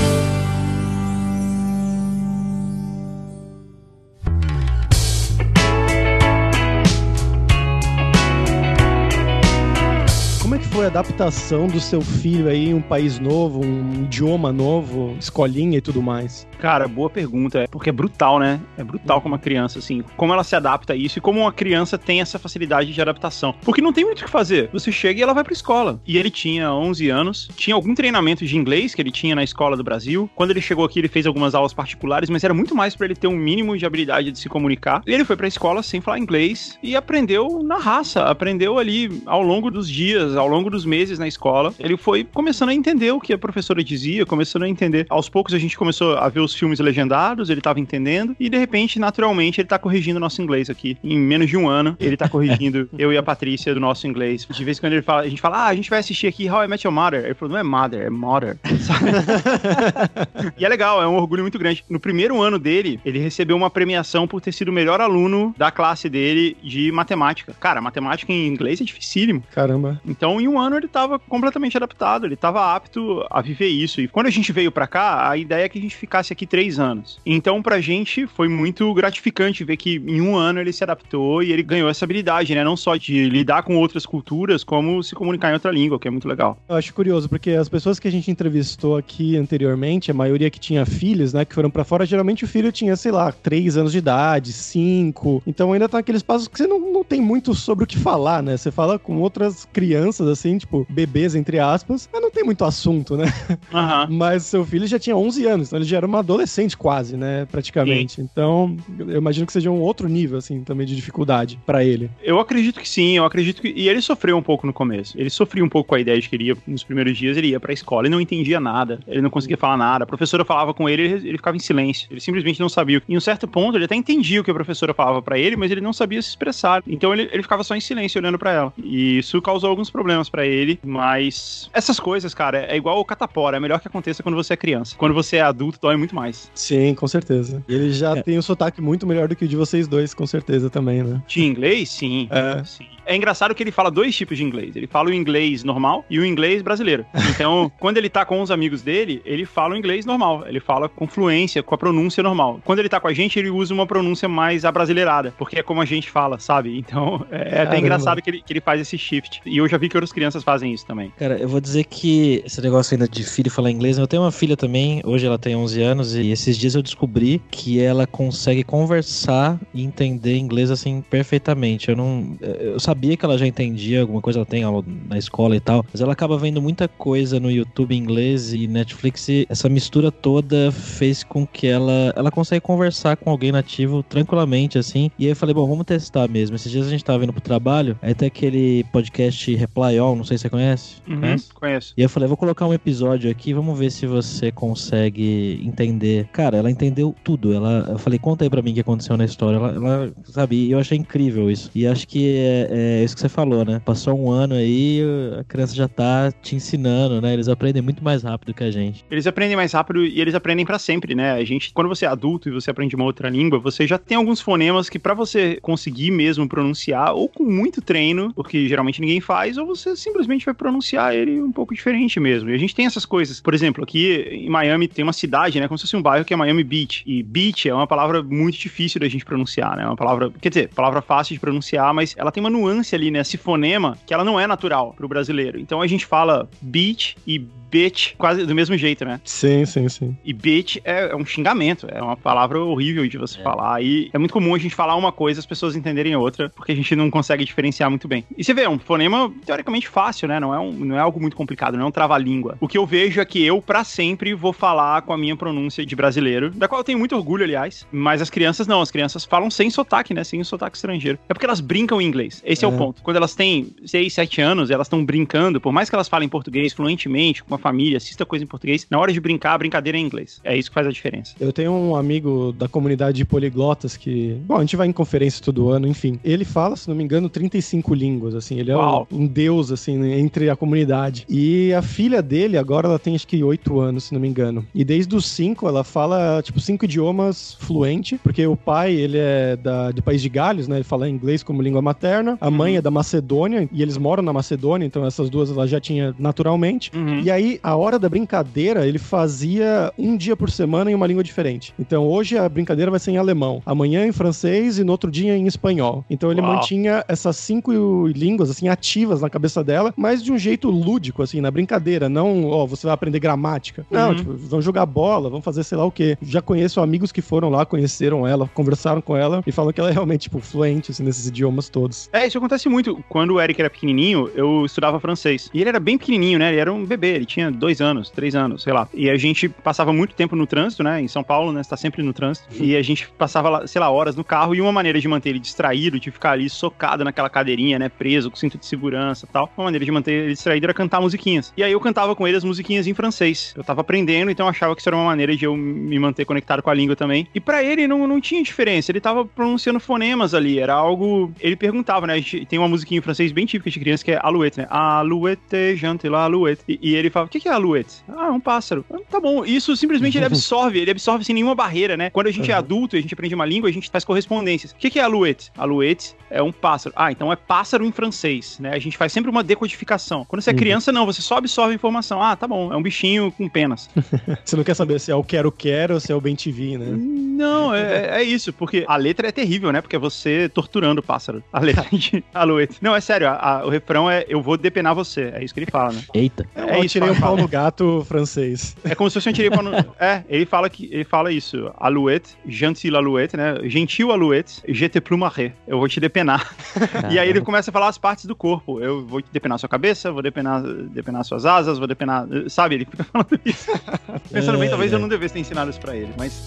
Speaker 2: Foi a adaptação do seu filho aí em um país novo, um idioma novo, escolinha e tudo mais?
Speaker 3: Cara, boa pergunta. Porque é brutal, né? É brutal como uma criança, assim. Como ela se adapta a isso e como uma criança tem essa facilidade de adaptação. Porque não tem muito o que fazer. Você chega e ela vai pra escola. E ele tinha 11 anos, tinha algum treinamento de inglês que ele tinha na escola do Brasil. Quando ele chegou aqui, ele fez algumas aulas particulares, mas era muito mais pra ele ter um mínimo de habilidade de se comunicar. E ele foi pra escola sem falar inglês e aprendeu na raça. Aprendeu ali ao longo dos dias, ao longo dos meses na escola. Ele foi começando a entender o que a professora dizia, começando a entender. Aos poucos a gente começou a ver os filmes legendados, ele tava entendendo, e de repente, naturalmente, ele tá corrigindo o nosso inglês aqui. Em menos de um ano, ele tá corrigindo eu e a Patrícia do nosso inglês. De vez em quando ele fala, a gente fala, ah, a gente vai assistir aqui How I Met Your Mother. Ele falou, não é Mother, é Mother. E é legal, é um orgulho muito grande. No primeiro ano dele, ele recebeu uma premiação por ter sido o melhor aluno da classe dele de matemática. Cara, matemática em inglês é dificílimo.
Speaker 2: Caramba.
Speaker 3: Então, em um ano, ele estava completamente adaptado, ele estava apto a viver isso. E quando a gente veio para cá, a ideia é que a gente ficasse aqui três anos. Então, pra gente, foi muito gratificante ver que em um ano ele se adaptou e ele ganhou essa habilidade, né? Não só de lidar com outras culturas, como se comunicar em outra língua, que é muito legal.
Speaker 2: Eu acho curioso, porque as pessoas que a gente entrevistou aqui anteriormente, a maioria que tinha filhos, né, que foram pra fora, geralmente o filho tinha, sei lá, 3 anos de idade, 5. Então ainda tá naqueles passos que você não, não tem muito sobre o que falar, né? Você fala com outras crianças, assim, tipo, bebês, entre aspas, mas não tem muito assunto, né?
Speaker 3: Aham.
Speaker 2: Mas seu filho já tinha 11 anos, então ele já era uma adolescente quase, né, praticamente. Então, eu imagino que seja um outro nível, assim, também de dificuldade pra ele.
Speaker 3: Eu acredito que sim, eu acredito que. E ele sofreu um pouco no começo. Ele sofria um pouco com a ideia de que ele ia, nos primeiros dias, ele ia pra escola e não entendia nada. Ele não conseguia falar nada. A professora falava com ele, ele, ele ficava em silêncio. Ele simplesmente não sabia. Em um certo ponto, ele até entendia o que a professora falava pra ele, mas ele não sabia se expressar. Então ele, ele ficava só em silêncio olhando pra ela. E isso causou alguns problemas pra ele, mas essas coisas, cara, é igual o catapora. É melhor que aconteça quando você é criança. Quando você é adulto, dói muito mais.
Speaker 2: Sim, com certeza. E ele já
Speaker 1: É.
Speaker 2: tem um sotaque muito melhor do que o de vocês dois, com certeza também, né?
Speaker 3: De inglês, sim.
Speaker 2: É.
Speaker 3: Sim. É engraçado que ele fala dois tipos de inglês. Ele fala o inglês normal e o inglês brasileiro. Então, quando ele tá com os amigos dele, ele fala o inglês normal. Ele fala com fluência, com a pronúncia normal. Quando ele tá com a gente, ele usa uma pronúncia mais abrasileirada, porque é como a gente fala, sabe? Então, é até
Speaker 2: Caramba.
Speaker 3: engraçado que ele, que ele faz esse shift. E eu já vi que outras crianças fazem isso também.
Speaker 1: Cara, eu vou dizer que esse negócio ainda de filho falar inglês, eu tenho uma filha também, hoje ela tem 11 anos, e esses dias eu descobri que ela consegue conversar e entender inglês assim perfeitamente. Eu não. Eu sabia que ela já entendia alguma coisa, ela tem aula na escola e tal, mas ela acaba vendo muita coisa no YouTube inglês e Netflix, e essa mistura toda fez com que ela. Ela consegue conversar com alguém nativo tranquilamente, assim. E aí eu falei, bom, vamos testar mesmo. Esses dias a gente tava vindo pro trabalho, aí tem aquele podcast Reply All, não sei se você conhece.
Speaker 3: Uhum,
Speaker 1: Conhece?
Speaker 3: conheço.
Speaker 1: E eu falei, vou colocar um episódio aqui, vamos ver se você consegue entender. Cara, ela entendeu tudo. Ela, eu falei, conta aí pra mim o que aconteceu na história. Ela, ela sabe, e eu achei incrível isso. E acho que é, é isso que você falou, né? Passou um ano aí, a criança já tá te ensinando, né? Eles aprendem muito mais rápido que a gente.
Speaker 3: Eles aprendem mais rápido e eles aprendem pra sempre, né? A gente, quando você é adulto e você aprende uma outra língua, você já tem alguns fonemas que pra você conseguir mesmo pronunciar, ou com muito treino, porque geralmente ninguém faz, ou você simplesmente vai pronunciar ele um pouco diferente mesmo. E a gente tem essas coisas. Por exemplo, aqui em Miami tem uma cidade, né, como se fosse um bairro que é Miami Beach. E beach é uma palavra muito difícil da gente pronunciar, né? É uma palavra, quer dizer, palavra fácil de pronunciar, mas ela tem uma nuance ali, né, esse fonema, que ela não é natural pro brasileiro. Então a gente fala beach e bitch quase do mesmo jeito, né?
Speaker 2: Sim, sim, sim.
Speaker 3: E bitch é, é um xingamento, é uma palavra horrível de você
Speaker 1: É.
Speaker 3: falar. E é muito comum a gente falar uma coisa e as pessoas entenderem outra, porque a gente não consegue diferenciar muito bem. E você vê, é um fonema teoricamente fácil, né? Não é, um, não é algo muito complicado, não é um trava-língua. O que eu vejo é que eu, pra sempre, vou falar com a minha pronúncia de brasileiro, da qual eu tenho muito orgulho, aliás. Mas as crianças não, as crianças falam sem sotaque, né? Sem o sotaque estrangeiro. É porque elas brincam em inglês. Esse é, o
Speaker 2: É.
Speaker 3: ponto. Quando elas têm 6, 7 anos, elas estão brincando, por mais que elas falem português fluentemente, com a família, assista coisa em português, na hora de brincar, a brincadeira é em inglês. É isso que faz a diferença.
Speaker 2: Eu tenho um amigo da comunidade de poliglotas que. Bom, a gente vai em conferência todo ano, enfim. Ele fala, se não me engano, 35 línguas, assim. Ele é um, um deus, assim, entre a comunidade. E a filha dele, agora, ela tem acho que 8 anos, se não me engano. E desde os 5, ela fala, tipo, cinco idiomas fluente, porque o pai, ele é da, do país de Gales, né? Ele fala inglês como língua materna. A mãe é da Macedônia, e eles moram na Macedônia, então essas duas ela já tinha naturalmente.
Speaker 3: Uhum.
Speaker 2: E aí, a hora da brincadeira, ele fazia um dia por semana em uma língua diferente. Então, hoje a brincadeira vai ser em alemão, amanhã em francês e no outro dia em espanhol. Então, ele
Speaker 3: Uau.
Speaker 2: mantinha essas cinco línguas, assim, ativas na cabeça dela, mas de um jeito lúdico, assim, na brincadeira. Não, ó, você vai aprender gramática. Não,
Speaker 3: Uhum.
Speaker 2: tipo, vão jogar bola, vão fazer sei lá o quê. Já conheço amigos que foram lá, conheceram ela, conversaram com ela e falam que ela é realmente, tipo, fluente, assim, nesses idiomas todos.
Speaker 3: É, isso acontece muito. Quando o Eric era pequenininho, eu estudava francês. E ele era bem pequenininho, né? Ele era um bebê, ele tinha dois anos, três anos, sei lá. E a gente passava muito tempo no trânsito, né? Em São Paulo, né? Você tá sempre no trânsito. E a gente passava, sei lá, horas no carro. E uma maneira de manter ele distraído, de ficar ali socado naquela cadeirinha, né? Preso, com cinto de segurança e tal. Uma maneira de manter ele distraído era cantar musiquinhas. E aí eu cantava com ele as musiquinhas em francês. Eu tava aprendendo, então eu achava que isso era uma maneira de eu me manter conectado com a língua também. E pra ele não, não tinha diferença. Ele tava pronunciando fonemas ali. Era algo. Ele perguntava, né? A gente tem uma musiquinha em francês bem típica de criança que é alouette, né? Alouette, jante la alouette. E, e ele fala: O que, que é alouette? Ah, é um pássaro. Ah, tá bom. Isso simplesmente ele absorve. Ele absorve sem nenhuma barreira, né? Quando a gente é adulto e a gente aprende uma língua, a gente faz correspondências. O que, que é alouette? Alouette é um pássaro. Ah, então é pássaro em francês, né? A gente faz sempre uma decodificação. Quando você é
Speaker 2: Uhum.
Speaker 3: criança, não. Você só absorve a informação. Ah, tá bom. É um bichinho com penas.
Speaker 2: Você não quer saber se é o quero quero ou se é o bem TV, né?
Speaker 3: Não, é, é isso, porque a letra é terrível, né? Porque é você torturando o pássaro. A letra de Alouette. Não, é sério, a- a- o refrão é eu vou depenar você. É isso que ele fala, né?
Speaker 1: Eita.
Speaker 3: É
Speaker 2: eu
Speaker 3: isso,
Speaker 2: tirei um
Speaker 3: fala.
Speaker 2: pau no gato francês.
Speaker 3: É como se fosse um tirei pau no... É, ele fala, que, ele fala isso. Alouette, gentil Alouette, né? Gentil Alouette, je te plumaré. Eu vou te depenar. E aí ele começa a falar as partes do corpo. Eu vou depenar sua cabeça, vou depenar, depenar suas asas, vou depenar. Sabe? Ele fica falando isso. Pensando bem,
Speaker 2: É,
Speaker 3: talvez
Speaker 2: é.
Speaker 3: eu não devesse ter ensinado isso pra ele, mas.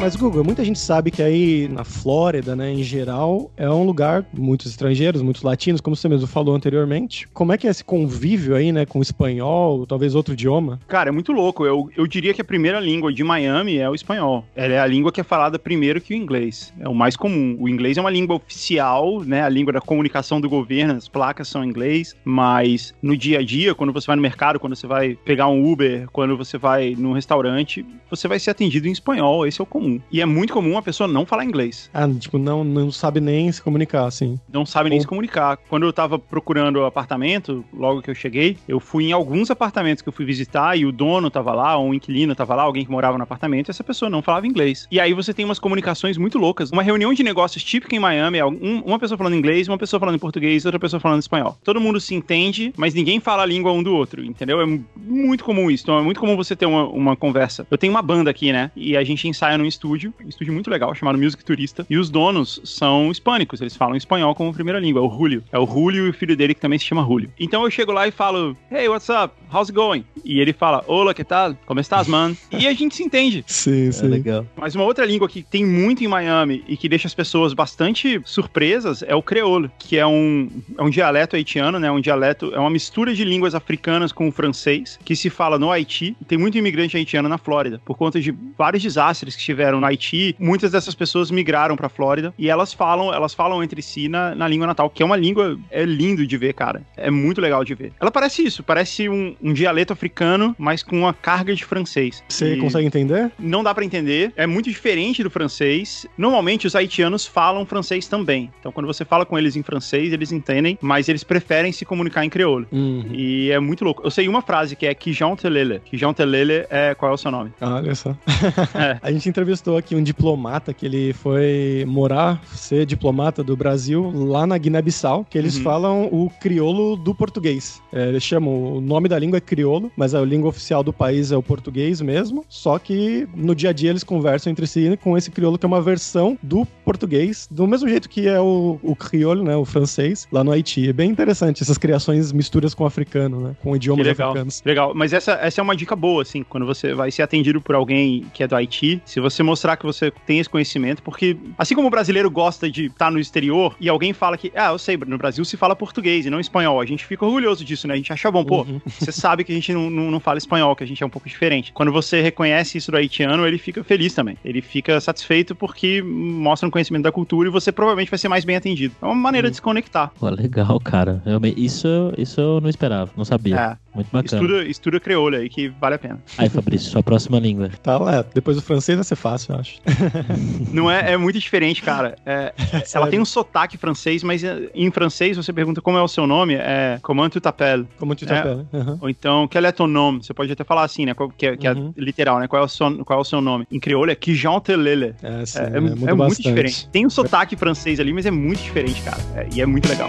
Speaker 2: Mas, Google, muita gente sabe que aí na Flórida, né, em geral, é um lugar muitos estrangeiros, muitos latinos, como você mesmo falou anteriormente. Como é que é esse convívio aí, né, com o espanhol, talvez outro idioma?
Speaker 3: Cara, é muito louco. Eu, eu diria que a primeira língua de Miami é o espanhol. Ela é a língua que é falada primeiro que o inglês. É o mais comum. O inglês é uma língua oficial, né? A língua da comunicação do governo, as placas são em inglês, mas no dia a dia, quando você vai no mercado, quando você vai pegar um Uber, quando você vai num restaurante, você vai ser atendido em espanhol. Esse é o comum. E é muito comum a pessoa não falar inglês.
Speaker 2: Ah, tipo, não, não sabe nem se comunicar, assim.
Speaker 3: não sabe nem
Speaker 2: Ou-
Speaker 3: se comunicar. Quando eu tava procurando apartamento, logo que eu cheguei, eu fui em alguns apartamentos que eu fui visitar e o dono tava lá, ou um inquilino tava lá, alguém que morava no apartamento, e essa pessoa não falava inglês. E aí você tem umas comunicações muito loucas. Uma reunião de negócios típica em Miami é um- uma pessoa falando inglês, uma pessoa falando em português, outra pessoa falando espanhol. Todo mundo se entende, mas ninguém fala a língua um do outro, entendeu? É mu- muito comum isso. Então é muito comum você ter uma, uma conversa. Eu tenho uma banda aqui, né? E a gente ensaia num estúdio, um estúdio muito legal, chamado Music Turista. E os donos são hispânicos, eles falam espanhol como primeira língua, é o Julio. É o Julio e o filho dele que também se chama Julio. Então eu chego lá e falo, hey, what's up? How's it going? E ele fala, hola, que tal? Como estás, man? E a gente se entende.
Speaker 2: Sim,
Speaker 1: É legal.
Speaker 3: Mas uma outra língua que tem muito em Miami e que deixa as pessoas bastante surpresas é o creole, que é um, é um dialeto haitiano, né? Um dialeto, é uma mistura de línguas africanas com o francês, que se fala no Haiti. Tem muito imigrante haitiano na Flórida, por conta de vários desastres que tiveram eram no Haiti, muitas dessas pessoas migraram pra Flórida e elas falam, elas falam entre si na, na língua natal, que é uma língua é lindo de ver, cara. É muito legal de ver. Ela parece isso, parece um, um dialeto africano, mas com uma carga de francês.
Speaker 2: Você
Speaker 3: E
Speaker 2: consegue entender?
Speaker 3: Não dá pra entender, é muito diferente do francês. Normalmente os haitianos falam francês também. Então quando você fala com eles em francês, eles entendem, mas eles preferem se comunicar em crioulo.
Speaker 2: Uhum.
Speaker 3: E é muito louco. Eu sei uma frase que é Kijon Telele. Kijon Telele é qual é o seu nome?
Speaker 2: Olha só.
Speaker 3: É.
Speaker 2: A gente entrevistou aqui um diplomata que ele foi morar, ser diplomata do Brasil lá na Guiné-Bissau, que eles
Speaker 3: Uhum.
Speaker 2: falam o crioulo do português. É, eles chamam, o nome da língua é crioulo, mas a língua oficial do país é o português mesmo, só que no dia a dia eles conversam entre si com esse crioulo que é uma versão do português, do mesmo jeito que é o, o crioulo, né, o francês, lá no Haiti. É bem interessante essas criações misturas com o africano, né, com idiomas
Speaker 3: Que legal.
Speaker 2: africanos.
Speaker 3: Legal, mas essa, essa é uma dica boa, assim, quando você vai ser atendido por alguém que é do Haiti, se você mostrar que você tem esse conhecimento, porque assim como o brasileiro gosta de estar no exterior e alguém fala que, ah, eu sei, no Brasil se fala português e não espanhol, a gente fica orgulhoso disso, né? A gente acha bom, pô,
Speaker 2: Uhum.
Speaker 3: você sabe que a gente não, não, não fala espanhol, que a gente é um pouco diferente. Quando você reconhece isso do haitiano, ele fica feliz também. Ele fica satisfeito porque mostra um conhecimento da cultura e você provavelmente vai ser mais bem atendido. É uma maneira de se conectar.
Speaker 1: Pô, legal, cara. Realmente, isso, isso eu não esperava, não sabia.
Speaker 3: É,
Speaker 1: Muito bacana.
Speaker 3: estuda, estuda crioulo aí que vale a pena.
Speaker 1: Aí, Fabrício, sua próxima língua.
Speaker 2: Tá lá, depois do francês vai ser fácil, eu acho.
Speaker 3: Não é, é muito diferente, cara. É, ela
Speaker 2: Sério.
Speaker 3: tem um sotaque francês, mas é, em francês você pergunta como é o seu nome, é comment tu t'appelles?
Speaker 2: Como tu
Speaker 3: É.
Speaker 2: tá pele. Uhum.
Speaker 3: Ou então, quel est ton nom? Você pode até falar assim, né? Que, é- que é
Speaker 2: Uhum.
Speaker 3: literal, né? Qual é, o seu, qual é o seu nome? Em crioulo é Kijon Telele.
Speaker 2: É, sim,
Speaker 3: É,
Speaker 2: é,
Speaker 3: é- é
Speaker 2: muito,
Speaker 3: diferente. Tem um sotaque francês ali, mas é muito diferente, cara. É, e é muito legal.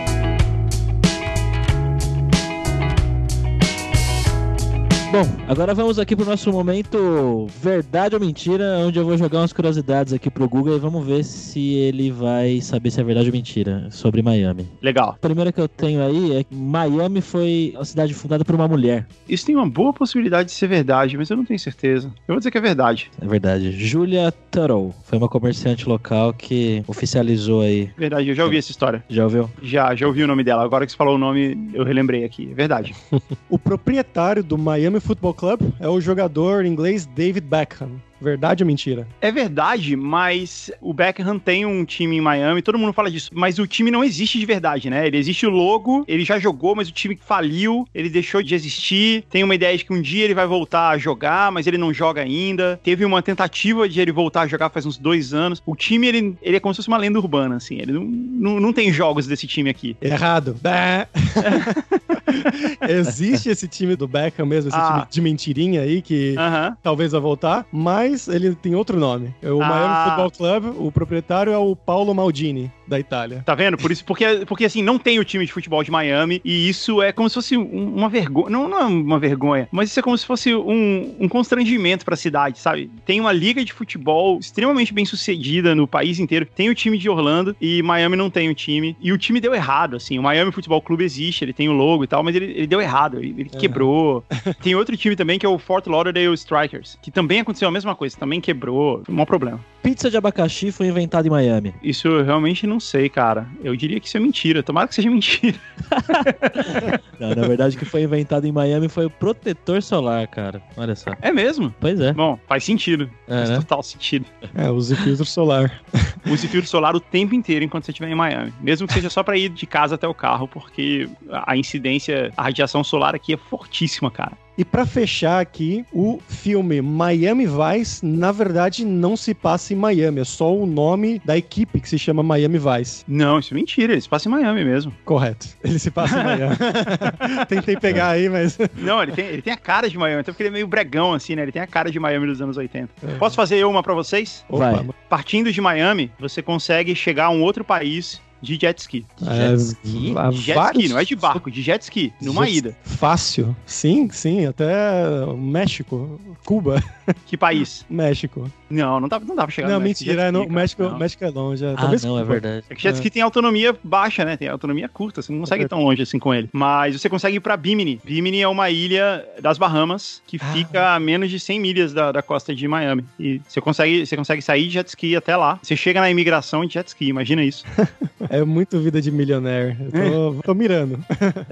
Speaker 1: Bom, agora vamos aqui pro nosso momento verdade ou mentira, onde eu vou jogar umas curiosidades aqui pro Google e vamos ver se ele vai saber se é verdade ou mentira sobre Miami.
Speaker 3: Legal.
Speaker 1: A primeira que eu tenho aí é que Miami foi uma cidade fundada por uma mulher.
Speaker 3: Isso tem uma boa possibilidade de ser verdade, mas eu não tenho certeza. Eu vou dizer que é verdade.
Speaker 1: É verdade. Julia Tuttle foi uma comerciante local que oficializou aí.
Speaker 3: Verdade, eu já ouvi essa história.
Speaker 1: Já ouviu?
Speaker 3: Já, já ouvi o nome dela. Agora que você falou o nome, eu relembrei aqui. É verdade.
Speaker 2: O proprietário do Miami Football Club é o jogador inglês David Beckham. Verdade ou mentira?
Speaker 3: É verdade, mas o Beckham tem um time em Miami, todo mundo fala disso, mas o time não existe de verdade, né? Ele existe o logo, ele já jogou, mas o time faliu, ele deixou de existir. Tem uma ideia de que um dia ele vai voltar a jogar, mas ele não joga ainda. Teve uma tentativa de ele voltar a jogar faz uns dois anos. O time, ele, ele é como se fosse uma lenda urbana, assim. Ele não, não, não tem jogos desse time aqui.
Speaker 2: Errado. Existe esse time do Beckham mesmo, esse
Speaker 3: Ah.
Speaker 2: time de mentirinha aí que
Speaker 3: Aham.
Speaker 2: talvez vai voltar, mas ele tem outro nome. O
Speaker 3: Ah.
Speaker 2: Miami Football Club, o proprietário é o Paulo Maldini, da Itália.
Speaker 3: Tá vendo? Por isso, porque, porque assim, não tem o time de futebol de Miami e isso é como se fosse um- uma vergonha. Não, não é uma vergonha, mas isso é como se fosse um, um constrangimento pra cidade, sabe? Tem uma liga de futebol extremamente bem sucedida no país inteiro. Tem o time de Orlando e Miami não tem o time. E o time deu errado, assim. O Miami Futebol Clube existe, ele tem o logo e tal, mas ele, ele deu errado. Ele, ele quebrou. tem outro time também que é o Fort Lauderdale Strikers, que também aconteceu a mesma coisa, também quebrou. Um problema.
Speaker 1: Pizza de abacaxi foi inventada em Miami.
Speaker 3: Isso eu realmente não sei, cara. Eu diria que isso é mentira. Tomara que seja mentira.
Speaker 1: Não, na verdade, o que foi inventado em Miami foi o protetor solar, cara. Olha só.
Speaker 3: É mesmo?
Speaker 1: Pois é.
Speaker 3: Bom, faz sentido.
Speaker 1: É,
Speaker 3: faz
Speaker 1: né?
Speaker 3: total sentido.
Speaker 2: É, use filtro solar.
Speaker 3: Use filtro solar o tempo inteiro enquanto você estiver em Miami. Mesmo que seja só pra ir de casa até o carro, porque a incidência, a radiação solar aqui é fortíssima, cara.
Speaker 2: E pra fechar aqui, o filme Miami Vice, na verdade, não se passa em Miami, é só o nome da equipe que se chama Miami Vice.
Speaker 3: Não, isso é mentira. Eles passam em Miami mesmo.
Speaker 2: Correto. Ele se passa em Miami. Tentei pegar aí, mas.
Speaker 3: Não, ele tem, ele tem a cara de Miami, até porque ele é meio bregão, assim, né? Ele tem a cara de Miami dos anos 80.
Speaker 2: É.
Speaker 3: Posso fazer eu uma pra vocês?
Speaker 1: Vai.
Speaker 2: Opa,
Speaker 3: Partindo de Miami, você consegue chegar a um outro país de jet ski.
Speaker 2: é,
Speaker 1: Jet ski?
Speaker 2: há
Speaker 3: Jet
Speaker 2: vários-
Speaker 3: ski, não é de barco, de jet ski, numa
Speaker 2: Jet-
Speaker 3: ida.
Speaker 2: Fácil. Sim, sim, até México, Cuba,
Speaker 3: Que país?
Speaker 2: México.
Speaker 3: Não, não dá, não dá pra chegar
Speaker 2: não,
Speaker 3: no México de
Speaker 2: mentira, é
Speaker 3: jet
Speaker 2: no,
Speaker 3: ski,
Speaker 2: o
Speaker 3: cara,
Speaker 2: México,
Speaker 3: não.
Speaker 2: México é longe. é,
Speaker 1: Ah,
Speaker 2: talvez
Speaker 1: não, é
Speaker 2: Cuba.
Speaker 1: verdade.
Speaker 3: É que jet ski tem autonomia baixa, né? Tem autonomia curta, você não consegue ir tão longe assim com ele. Mas você consegue ir pra Bimini. Bimini é uma ilha das Bahamas que
Speaker 2: Ah.
Speaker 3: fica a menos de 100 milhas da, da costa de Miami. E você consegue, você consegue sair de jet ski até lá. Você chega na imigração de jet ski, imagina isso.
Speaker 2: É muito vida de milionário. Eu tô, tô mirando.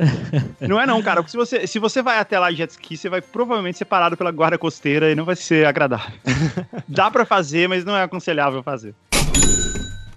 Speaker 3: Não é não, cara. Se você, se você vai até lá de jet ski, você vai provavelmente ser parado pela guarda costeira e não vai ser agradável. Dá pra fazer, mas não é aconselhável fazer.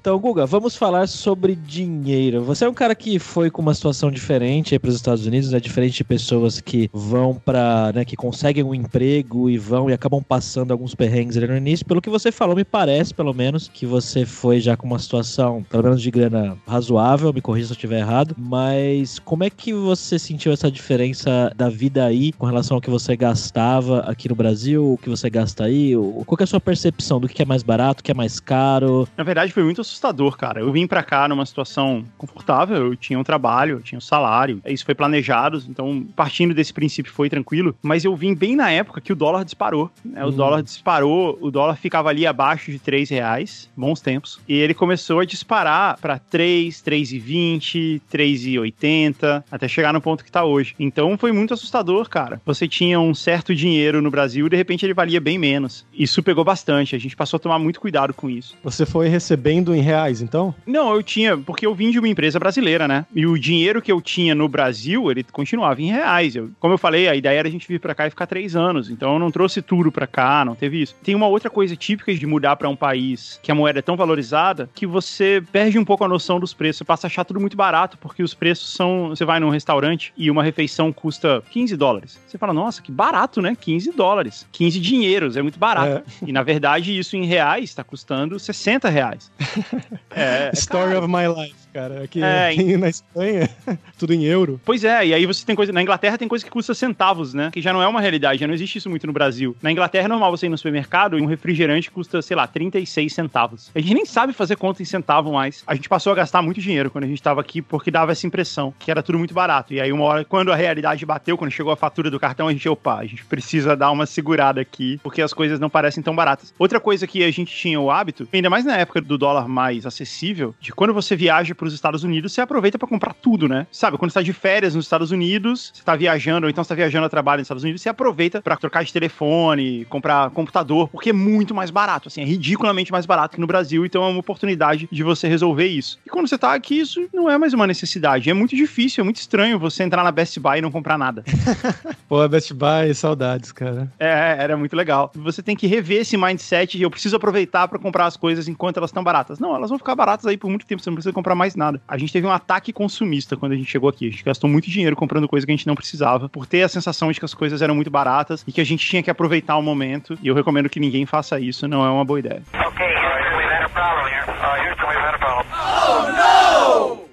Speaker 1: Então, Guga, vamos falar sobre dinheiro. Você é um cara que foi com uma situação diferente para os Estados Unidos, né? Diferente de pessoas que vão para, né, que conseguem um emprego e vão e acabam passando alguns perrengues ali no início. Pelo que você falou, me parece, pelo menos, que você foi já com uma situação, pelo menos de grana razoável, me corrija se eu estiver errado, mas como é que você sentiu essa diferença da vida aí com relação ao que você gastava aqui no Brasil, o que você gasta aí? Qual é a sua percepção do que é mais barato, o que é mais caro?
Speaker 3: Na verdade, foi muito assustador, cara. Eu vim para cá numa situação confortável, eu tinha um trabalho, eu tinha um salário, isso foi planejado, então partindo desse princípio foi tranquilo, mas eu vim bem na época que o dólar disparou, né? O hum. dólar disparou, o dólar ficava ali abaixo de 3 reais, bons tempos, e ele começou a disparar para 3, 3,20, 3,80, até chegar no ponto que tá hoje. Então foi muito assustador, cara. Você tinha um certo dinheiro no Brasil e de repente ele valia bem menos. Isso pegou bastante, a gente passou a tomar muito cuidado com isso.
Speaker 2: Você foi recebendo em reais, então?
Speaker 3: Não, eu tinha, porque eu vim de uma empresa brasileira, né? E o dinheiro que eu tinha no Brasil, ele continuava em reais. Eu, como eu falei, a ideia era a gente vir para cá e ficar três anos. Então eu não trouxe tudo para cá, não teve isso. Tem uma outra coisa típica de mudar para um país que a moeda é tão valorizada que você perde um pouco a noção dos preços. Você passa a achar tudo muito barato, porque os preços são. Você vai num restaurante e uma refeição custa 15 dólares. Você fala, nossa, que barato, né? 15 dólares. 15 dinheiros, é muito barato. É. E na verdade, isso em reais está custando 60 reais.
Speaker 2: É, uh, Story of my life cara. Aqui, é, na Espanha, tudo em euro.
Speaker 3: Pois é, e aí você tem coisa. Na Inglaterra tem coisa que custa centavos, né? Que já não é uma realidade, já não existe isso muito no Brasil. Na Inglaterra é normal você ir no supermercado e um refrigerante custa, sei lá, 36 centavos. A gente nem sabe fazer conta em centavo mais. A gente passou a gastar muito dinheiro quando a gente tava aqui porque dava essa impressão que era tudo muito barato. E aí, uma hora, quando a realidade bateu, quando chegou a fatura do cartão, a gente, opa, a gente precisa dar uma segurada aqui porque as coisas não parecem tão baratas. Outra coisa que a gente tinha o hábito, ainda mais na época do dólar mais acessível, de quando você viaja para os Estados Unidos, você aproveita para comprar tudo, né? Sabe, quando você tá de férias nos Estados Unidos, você tá viajando, ou então você tá viajando a trabalho nos Estados Unidos, você aproveita para trocar de telefone, comprar computador, porque é muito mais barato, assim, é ridiculamente mais barato que no Brasil, então é uma oportunidade de você resolver isso. E quando você tá aqui, isso não é mais uma necessidade. É muito difícil, é muito estranho você entrar na Best Buy e não comprar nada.
Speaker 2: Pô, Best Buy, saudades, cara.
Speaker 3: É, era muito legal. Você tem que rever esse mindset de eu preciso aproveitar para comprar as coisas enquanto elas estão baratas. Não, elas vão ficar baratas aí por muito tempo, você não precisa comprar mais nada. A gente teve um ataque consumista quando a gente chegou aqui. A gente gastou muito dinheiro comprando coisa que a gente não precisava, por ter a sensação de que as coisas eram muito baratas e que a gente tinha que aproveitar o momento. E eu recomendo que ninguém faça isso, não é uma boa ideia. Okay,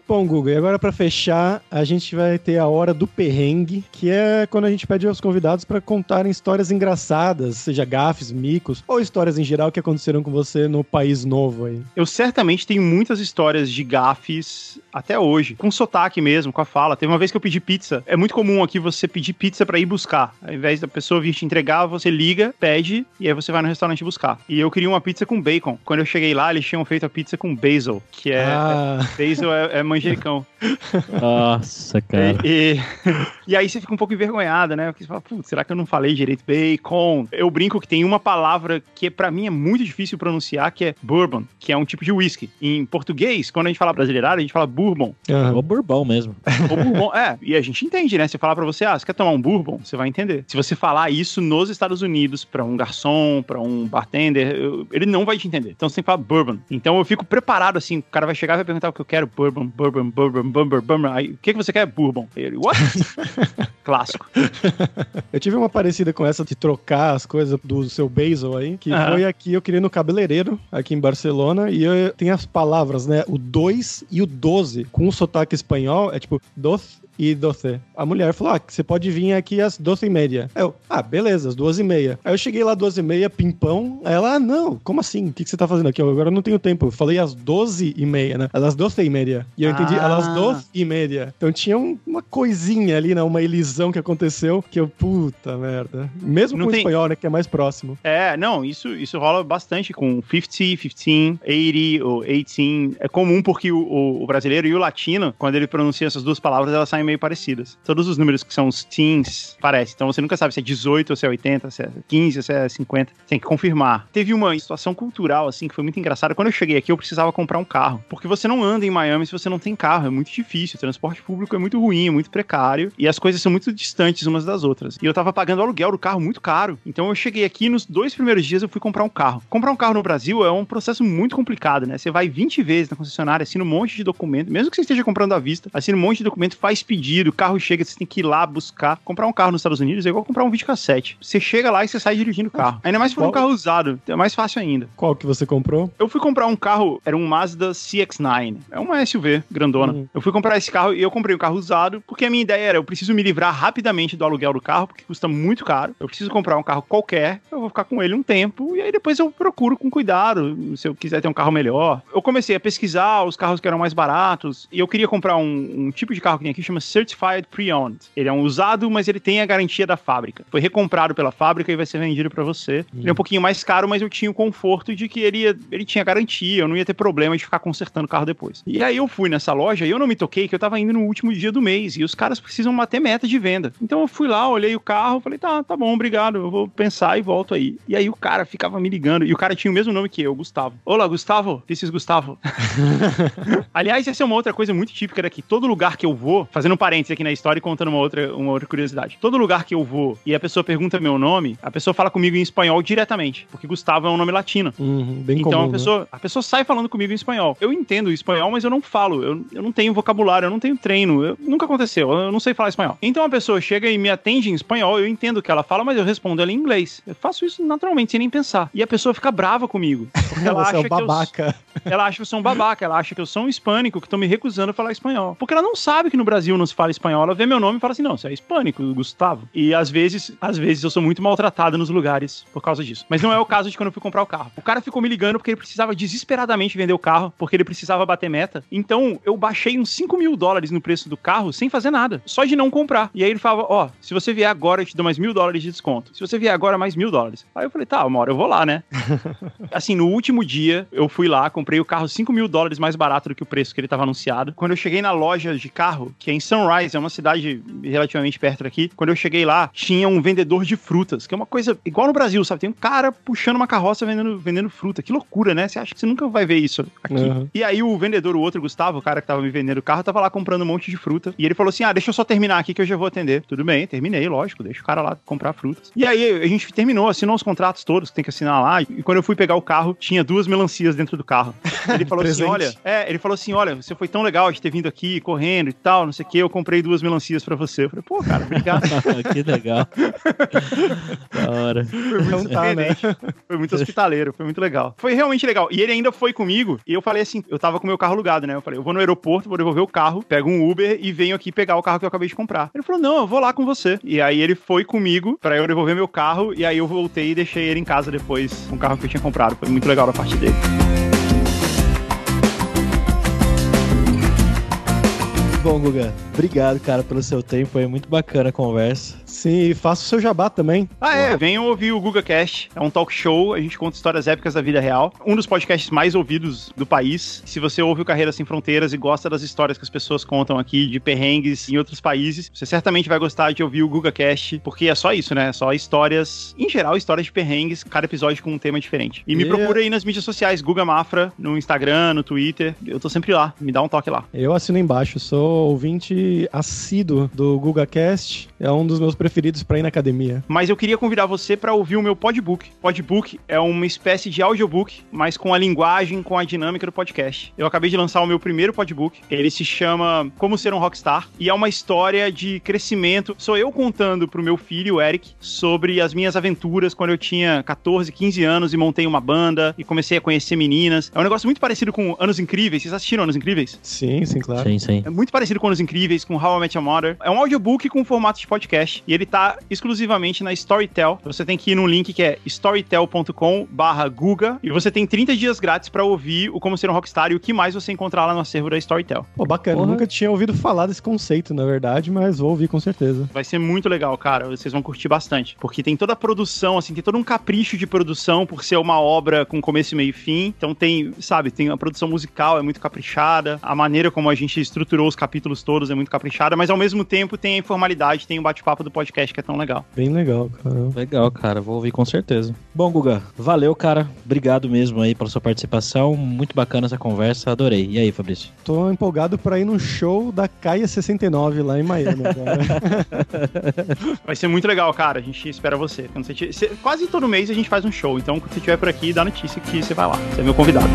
Speaker 2: Bom, Google, e agora para fechar, a gente vai ter a hora do perrengue, que é quando a gente pede aos convidados para contarem histórias engraçadas, seja gafes, micos, ou histórias em geral que aconteceram com você no país novo aí.
Speaker 3: Eu certamente tenho muitas histórias de gafes até hoje, com sotaque mesmo, com a fala. Teve uma vez que eu pedi pizza. É muito comum aqui você pedir pizza para ir buscar. Ao invés da pessoa vir te entregar, você liga, pede e aí você vai no restaurante buscar. E eu queria uma pizza com bacon. Quando eu cheguei lá, eles tinham feito a pizza com basil, que é, ah. é basil é, é manjericão.
Speaker 1: Nossa, cara.
Speaker 3: E, e, e, aí você fica um pouco envergonhada, né? Porque você fala, putz, será que eu não falei direito bacon? Eu brinco que tem uma palavra que para mim é muito difícil pronunciar, que é bourbon, que é um tipo de whisky. Em português, quando a gente fala brasileirado, a gente fala bourbon.
Speaker 1: Uhum. Ou bourbon mesmo.
Speaker 3: Ou bourbon, é. E a gente entende, né? Se falar para você, ah, você quer tomar um bourbon? Você vai entender. Se você falar isso nos Estados Unidos para um garçom, para um bartender, ele não vai te entender. Então você tem que falar bourbon. Então eu fico preparado assim, o cara vai chegar e vai perguntar o que eu quero, bourbon, bourbon, bourbon bourbon, bourbon, bourbon. Aí, o que, que você quer? Bourbon. Ele, what? Clássico.
Speaker 2: Eu tive uma parecida com essa de trocar as coisas do seu basil aí, que foi aqui, eu queria no cabeleireiro, aqui em Barcelona, e eu, tem as palavras, né? O 2 e o 12, com o sotaque espanhol, é tipo, dos e 12. A mulher falou: Ah, você pode vir aqui às 12 e meia. Eu, ah, beleza, às 12 e meia. Aí eu cheguei lá às 12 e meia, pimpão. Aí ela, ah, não, como assim? O que, que você tá fazendo aqui? Eu agora não tenho tempo. Eu falei às 12 e meia, né? Às 12 e meia. E eu entendi, ah. às 12 e meia. Então tinha um, uma coisinha ali, né? Uma elisão que aconteceu que eu, puta merda. Mesmo não com tem... o espanhol, né? Que é mais próximo.
Speaker 3: É, não, isso, isso rola bastante com 50, 15, 80 ou 18. É comum porque o, o, o brasileiro e o latino, quando ele pronuncia essas duas palavras, elas saem meio parecidas. Todos os números que são os teens parecem. Então você nunca sabe se é 18 ou se é 80, se é 15 ou se é 50. Tem que confirmar. Teve uma situação cultural, assim, que foi muito engraçada. Quando eu cheguei aqui, eu precisava comprar um carro. Porque você não anda em Miami se você não tem carro. É muito difícil. O transporte público é muito ruim, é muito precário. E as coisas são muito distantes umas das outras. E eu tava pagando o aluguel do carro muito caro. Então eu cheguei aqui, nos dois primeiros dias eu fui comprar um carro. Comprar um carro no Brasil é um processo muito complicado, né? Você vai 20 vezes na concessionária, assina um monte de documento, mesmo que você esteja comprando à vista, assina um monte de documento, faz pedido, o carro chega, você tem que ir lá buscar. Comprar um carro nos Estados Unidos é igual comprar um videocassete. Você chega lá e você sai dirigindo o carro. Ainda mais se for um
Speaker 2: Qual-
Speaker 3: carro usado, é mais fácil ainda.
Speaker 2: Qual que você comprou?
Speaker 3: Eu fui comprar um carro, era um Mazda CX-9. É uma SUV grandona.
Speaker 2: Uhum.
Speaker 3: Eu fui comprar esse carro e eu comprei um carro usado, porque a minha ideia era, eu preciso me livrar rapidamente do aluguel do carro, porque custa muito caro. Eu preciso comprar um carro qualquer, eu vou ficar com ele um tempo, e aí depois eu procuro com cuidado, se eu quiser ter um carro melhor. Eu comecei a pesquisar os carros que eram mais baratos, e eu queria comprar um, um tipo de carro que tem aqui, chama Certified Pre-Owned. Ele é um usado, mas ele tem a garantia da fábrica. Foi recomprado pela fábrica e vai ser vendido pra você. Ele é um pouquinho mais caro, mas eu tinha o conforto de que ele, ia- ele tinha garantia, eu não ia ter problema de ficar consertando o carro depois. E aí eu fui nessa loja e eu não me toquei que eu tava indo no último dia do mês e os caras precisam bater meta de venda. Então eu fui lá, olhei o carro, falei, tá, tá bom, obrigado, eu vou pensar e volto aí. E aí o cara ficava me ligando e o cara tinha o mesmo nome que eu, Gustavo. Olá, Gustavo, this is Gustavo. Aliás, essa é uma outra coisa muito típica daqui. Todo lugar que eu vou, fazendo um parênteses aqui na história e contando uma outra, uma outra curiosidade. Todo lugar que eu vou e a pessoa pergunta meu nome, a pessoa fala comigo em espanhol diretamente, porque Gustavo é um nome latino.
Speaker 2: Uhum, bem
Speaker 3: então
Speaker 2: comum,
Speaker 3: a
Speaker 2: né?
Speaker 3: pessoa, a pessoa sai falando comigo em espanhol. Eu entendo o espanhol, mas eu não falo. Eu, eu não tenho vocabulário, eu não tenho treino. eu- nunca aconteceu. Eu não sei falar espanhol. Então a pessoa chega e me atende em espanhol, eu entendo o que ela fala, mas eu respondo ela em inglês. Eu faço isso naturalmente, sem nem pensar. E a pessoa fica brava comigo. Porque ela
Speaker 2: é
Speaker 3: acha
Speaker 2: um
Speaker 3: que eu
Speaker 2: babaca.
Speaker 3: ela acha que eu sou um babaca, ela acha que eu sou um hispânico que tô me recusando a falar espanhol. Porque ela não sabe que no Brasil não se fala espanhol. Ela vê meu nome e fala assim: não, você é hispânico, Gustavo. E às vezes, às vezes eu sou muito maltratado nos lugares por causa disso. Mas não é o caso de quando eu fui comprar o carro. O cara ficou me ligando porque ele precisava desesperadamente vender o carro, porque ele precisava bater meta. Então eu baixei uns 5 mil dólares no preço do carro sem fazer nada, só de não comprar. E aí ele falava: ó, se você vier agora, eu te dou mais mil dólares de desconto. Se você vier agora, mais mil dólares. Aí eu falei: tá, uma hora eu vou lá, né? assim, no último dia, eu fui lá, comprei o carro 5 mil dólares mais barato do que o preço que ele estava anunciado. Quando eu cheguei na loja de carro, que é em Sunrise, é uma cidade relativamente perto daqui, quando eu cheguei lá, tinha um vendedor de frutas, que é uma coisa igual no Brasil, sabe? Tem um cara puxando uma carroça vendendo, vendendo fruta. Que loucura, né? Você acha que você nunca vai ver isso aqui.
Speaker 2: Uhum.
Speaker 3: E aí o vendedor, o outro, Gustavo, o cara que tava me vendendo o carro, tava lá comprando um monte de fruta. E ele falou assim: ah, deixa eu só terminar aqui que eu já vou atender. Tudo bem, terminei, lógico, deixa o cara lá comprar frutas. E aí a gente terminou, assinou os contratos todos que tem que assinar lá. E quando eu fui pegar o carro, tinha duas melancias dentro do carro. Ele falou assim: olha, é, ele falou assim: olha, você foi tão legal de ter vindo aqui correndo e tal, não sei o eu comprei duas melancias pra você. Eu falei, pô, cara, obrigado.
Speaker 1: que legal. da hora.
Speaker 3: Foi muito
Speaker 2: Então tá, né?
Speaker 3: Foi muito hospitaleiro, foi muito legal. Foi realmente legal. E ele ainda foi comigo. E eu falei assim: eu tava com o meu carro alugado, né? Eu falei, eu vou no aeroporto, vou devolver o carro, pego um Uber e venho aqui pegar o carro que eu acabei de comprar. Ele falou: não, eu vou lá com você. E aí ele foi comigo pra eu devolver meu carro. E aí eu voltei e deixei ele em casa depois com o carro que eu tinha comprado. Foi muito legal da parte dele.
Speaker 1: Bom, Guga, obrigado, cara, pelo seu tempo. Muito bacana a conversa.
Speaker 2: Sim, e faça o seu jabá também.
Speaker 3: Ah, é, venham ouvir o GugaCast. É um talk show, a gente conta histórias épicas da vida real. Um dos podcasts mais ouvidos do país. Se você ouve o Carreira Sem Fronteiras e gosta das histórias que as pessoas contam aqui de perrengues em outros países, você certamente vai gostar de ouvir o GugaCast, porque é só isso, né? Só histórias, em geral, histórias de perrengues, cada episódio com um tema diferente. E me
Speaker 2: E-
Speaker 3: procura aí nas mídias sociais, Guga Mafra, no Instagram, no Twitter. Eu tô sempre lá, me dá um toque lá.
Speaker 2: Eu assino embaixo, sou ouvinte assíduo do GugaCast. É um dos meus preferidos pra ir na academia.
Speaker 3: Mas eu queria convidar você para ouvir o meu podbook. Podbook é uma espécie de audiobook, mas com a linguagem, com a dinâmica do podcast. Eu acabei de lançar o meu primeiro podbook. Ele se chama Como Ser um Rockstar e é uma história de crescimento. Sou eu contando pro meu filho, o Eric, sobre as minhas aventuras quando eu tinha 14, 15 anos e montei uma banda e comecei a conhecer meninas. É um negócio muito parecido com Anos Incríveis. Vocês assistiram Anos Incríveis?
Speaker 2: Sim, sim, claro.
Speaker 1: Sim, sim.
Speaker 3: É muito parecido com Anos Incríveis, com How I Met Your Mother. É um audiobook com formato de podcast. E ele tá exclusivamente na Storytel. Você tem que ir num link que é storytel.com barra Guga. E você tem 30 dias grátis pra ouvir o Como Ser um Rockstar e o que mais você encontrar lá no acervo da Storytel.
Speaker 2: Pô, bacana.
Speaker 1: Porra.
Speaker 2: Nunca tinha ouvido falar desse conceito, na verdade, mas vou ouvir com certeza.
Speaker 3: Vai ser muito legal, cara. Vocês vão curtir bastante. Porque tem toda a produção, assim, tem todo um capricho de produção por ser uma obra com começo, meio e fim. Então tem, sabe, tem a produção musical, é muito caprichada. A maneira como a gente estruturou os capítulos todos é muito muito caprichada, mas ao mesmo tempo tem a informalidade, tem o bate-papo do podcast que é tão legal.
Speaker 2: Bem legal, cara.
Speaker 1: Legal, cara. Vou ouvir com certeza. Bom, Guga, valeu, cara. Obrigado mesmo aí pela sua participação. Muito bacana essa conversa. Adorei. E aí, Fabrício?
Speaker 2: Tô empolgado pra ir no show da Caia 69 lá em Miami agora.
Speaker 3: Vai ser muito legal, cara. A gente espera você. Quando você você- Quase todo mês a gente faz um show, então quando você estiver por aqui, dá notícia que você vai lá. Você é meu convidado.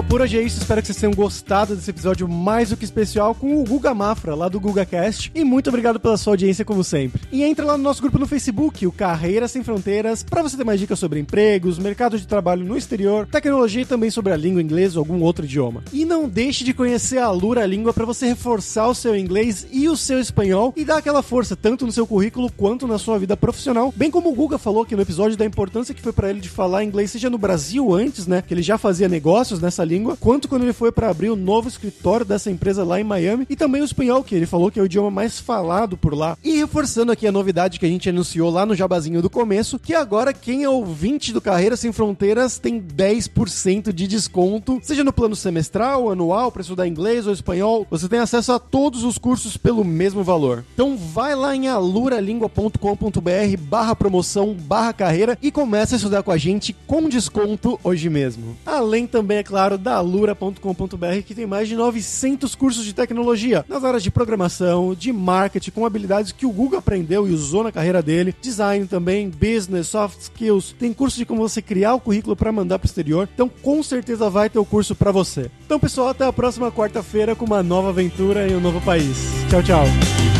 Speaker 2: Pessoal, por hoje é isso. Espero que vocês tenham gostado desse episódio mais do que especial com o Guga Mafra, lá do GugaCast. E muito obrigado pela sua audiência, como sempre. E entra lá no nosso grupo no Facebook, o Carreiras Sem Fronteiras, para você ter mais dicas sobre empregos, mercado de trabalho no exterior, tecnologia e também sobre a língua inglesa ou algum outro idioma. E não deixe de conhecer a Lura Língua para você reforçar o seu inglês e o seu espanhol e dar aquela força tanto no seu currículo quanto na sua vida profissional. Bem como o Guga falou aqui no episódio da importância que foi para ele de falar inglês, seja no Brasil antes, né, que ele já fazia negócios nessa língua, quanto quando ele foi para abrir o novo escritório dessa empresa lá em Miami e também o espanhol, que ele falou que é o idioma mais falado por lá. E reforçando aqui a novidade que a gente anunciou lá no jabazinho do começo, que agora quem é ouvinte do Carreira Sem Fronteiras tem 10% de desconto, seja no plano semestral, anual, para estudar inglês ou espanhol, você tem acesso a todos os cursos pelo mesmo valor. Então vai lá em aluralingua.com.br barra promoção barra carreira e comece a estudar com a gente com desconto hoje mesmo. Além também, é claro, da alura.com.br que tem mais de 900 cursos de tecnologia nas áreas de programação, de marketing, com habilidades que o Google aprendeu e usou na carreira dele, design também, business, soft skills, tem curso de como você criar o currículo para mandar para o exterior, então com certeza vai ter o curso para você. Então pessoal, até a próxima quarta-feira com uma nova aventura em um novo país. Tchau, tchau.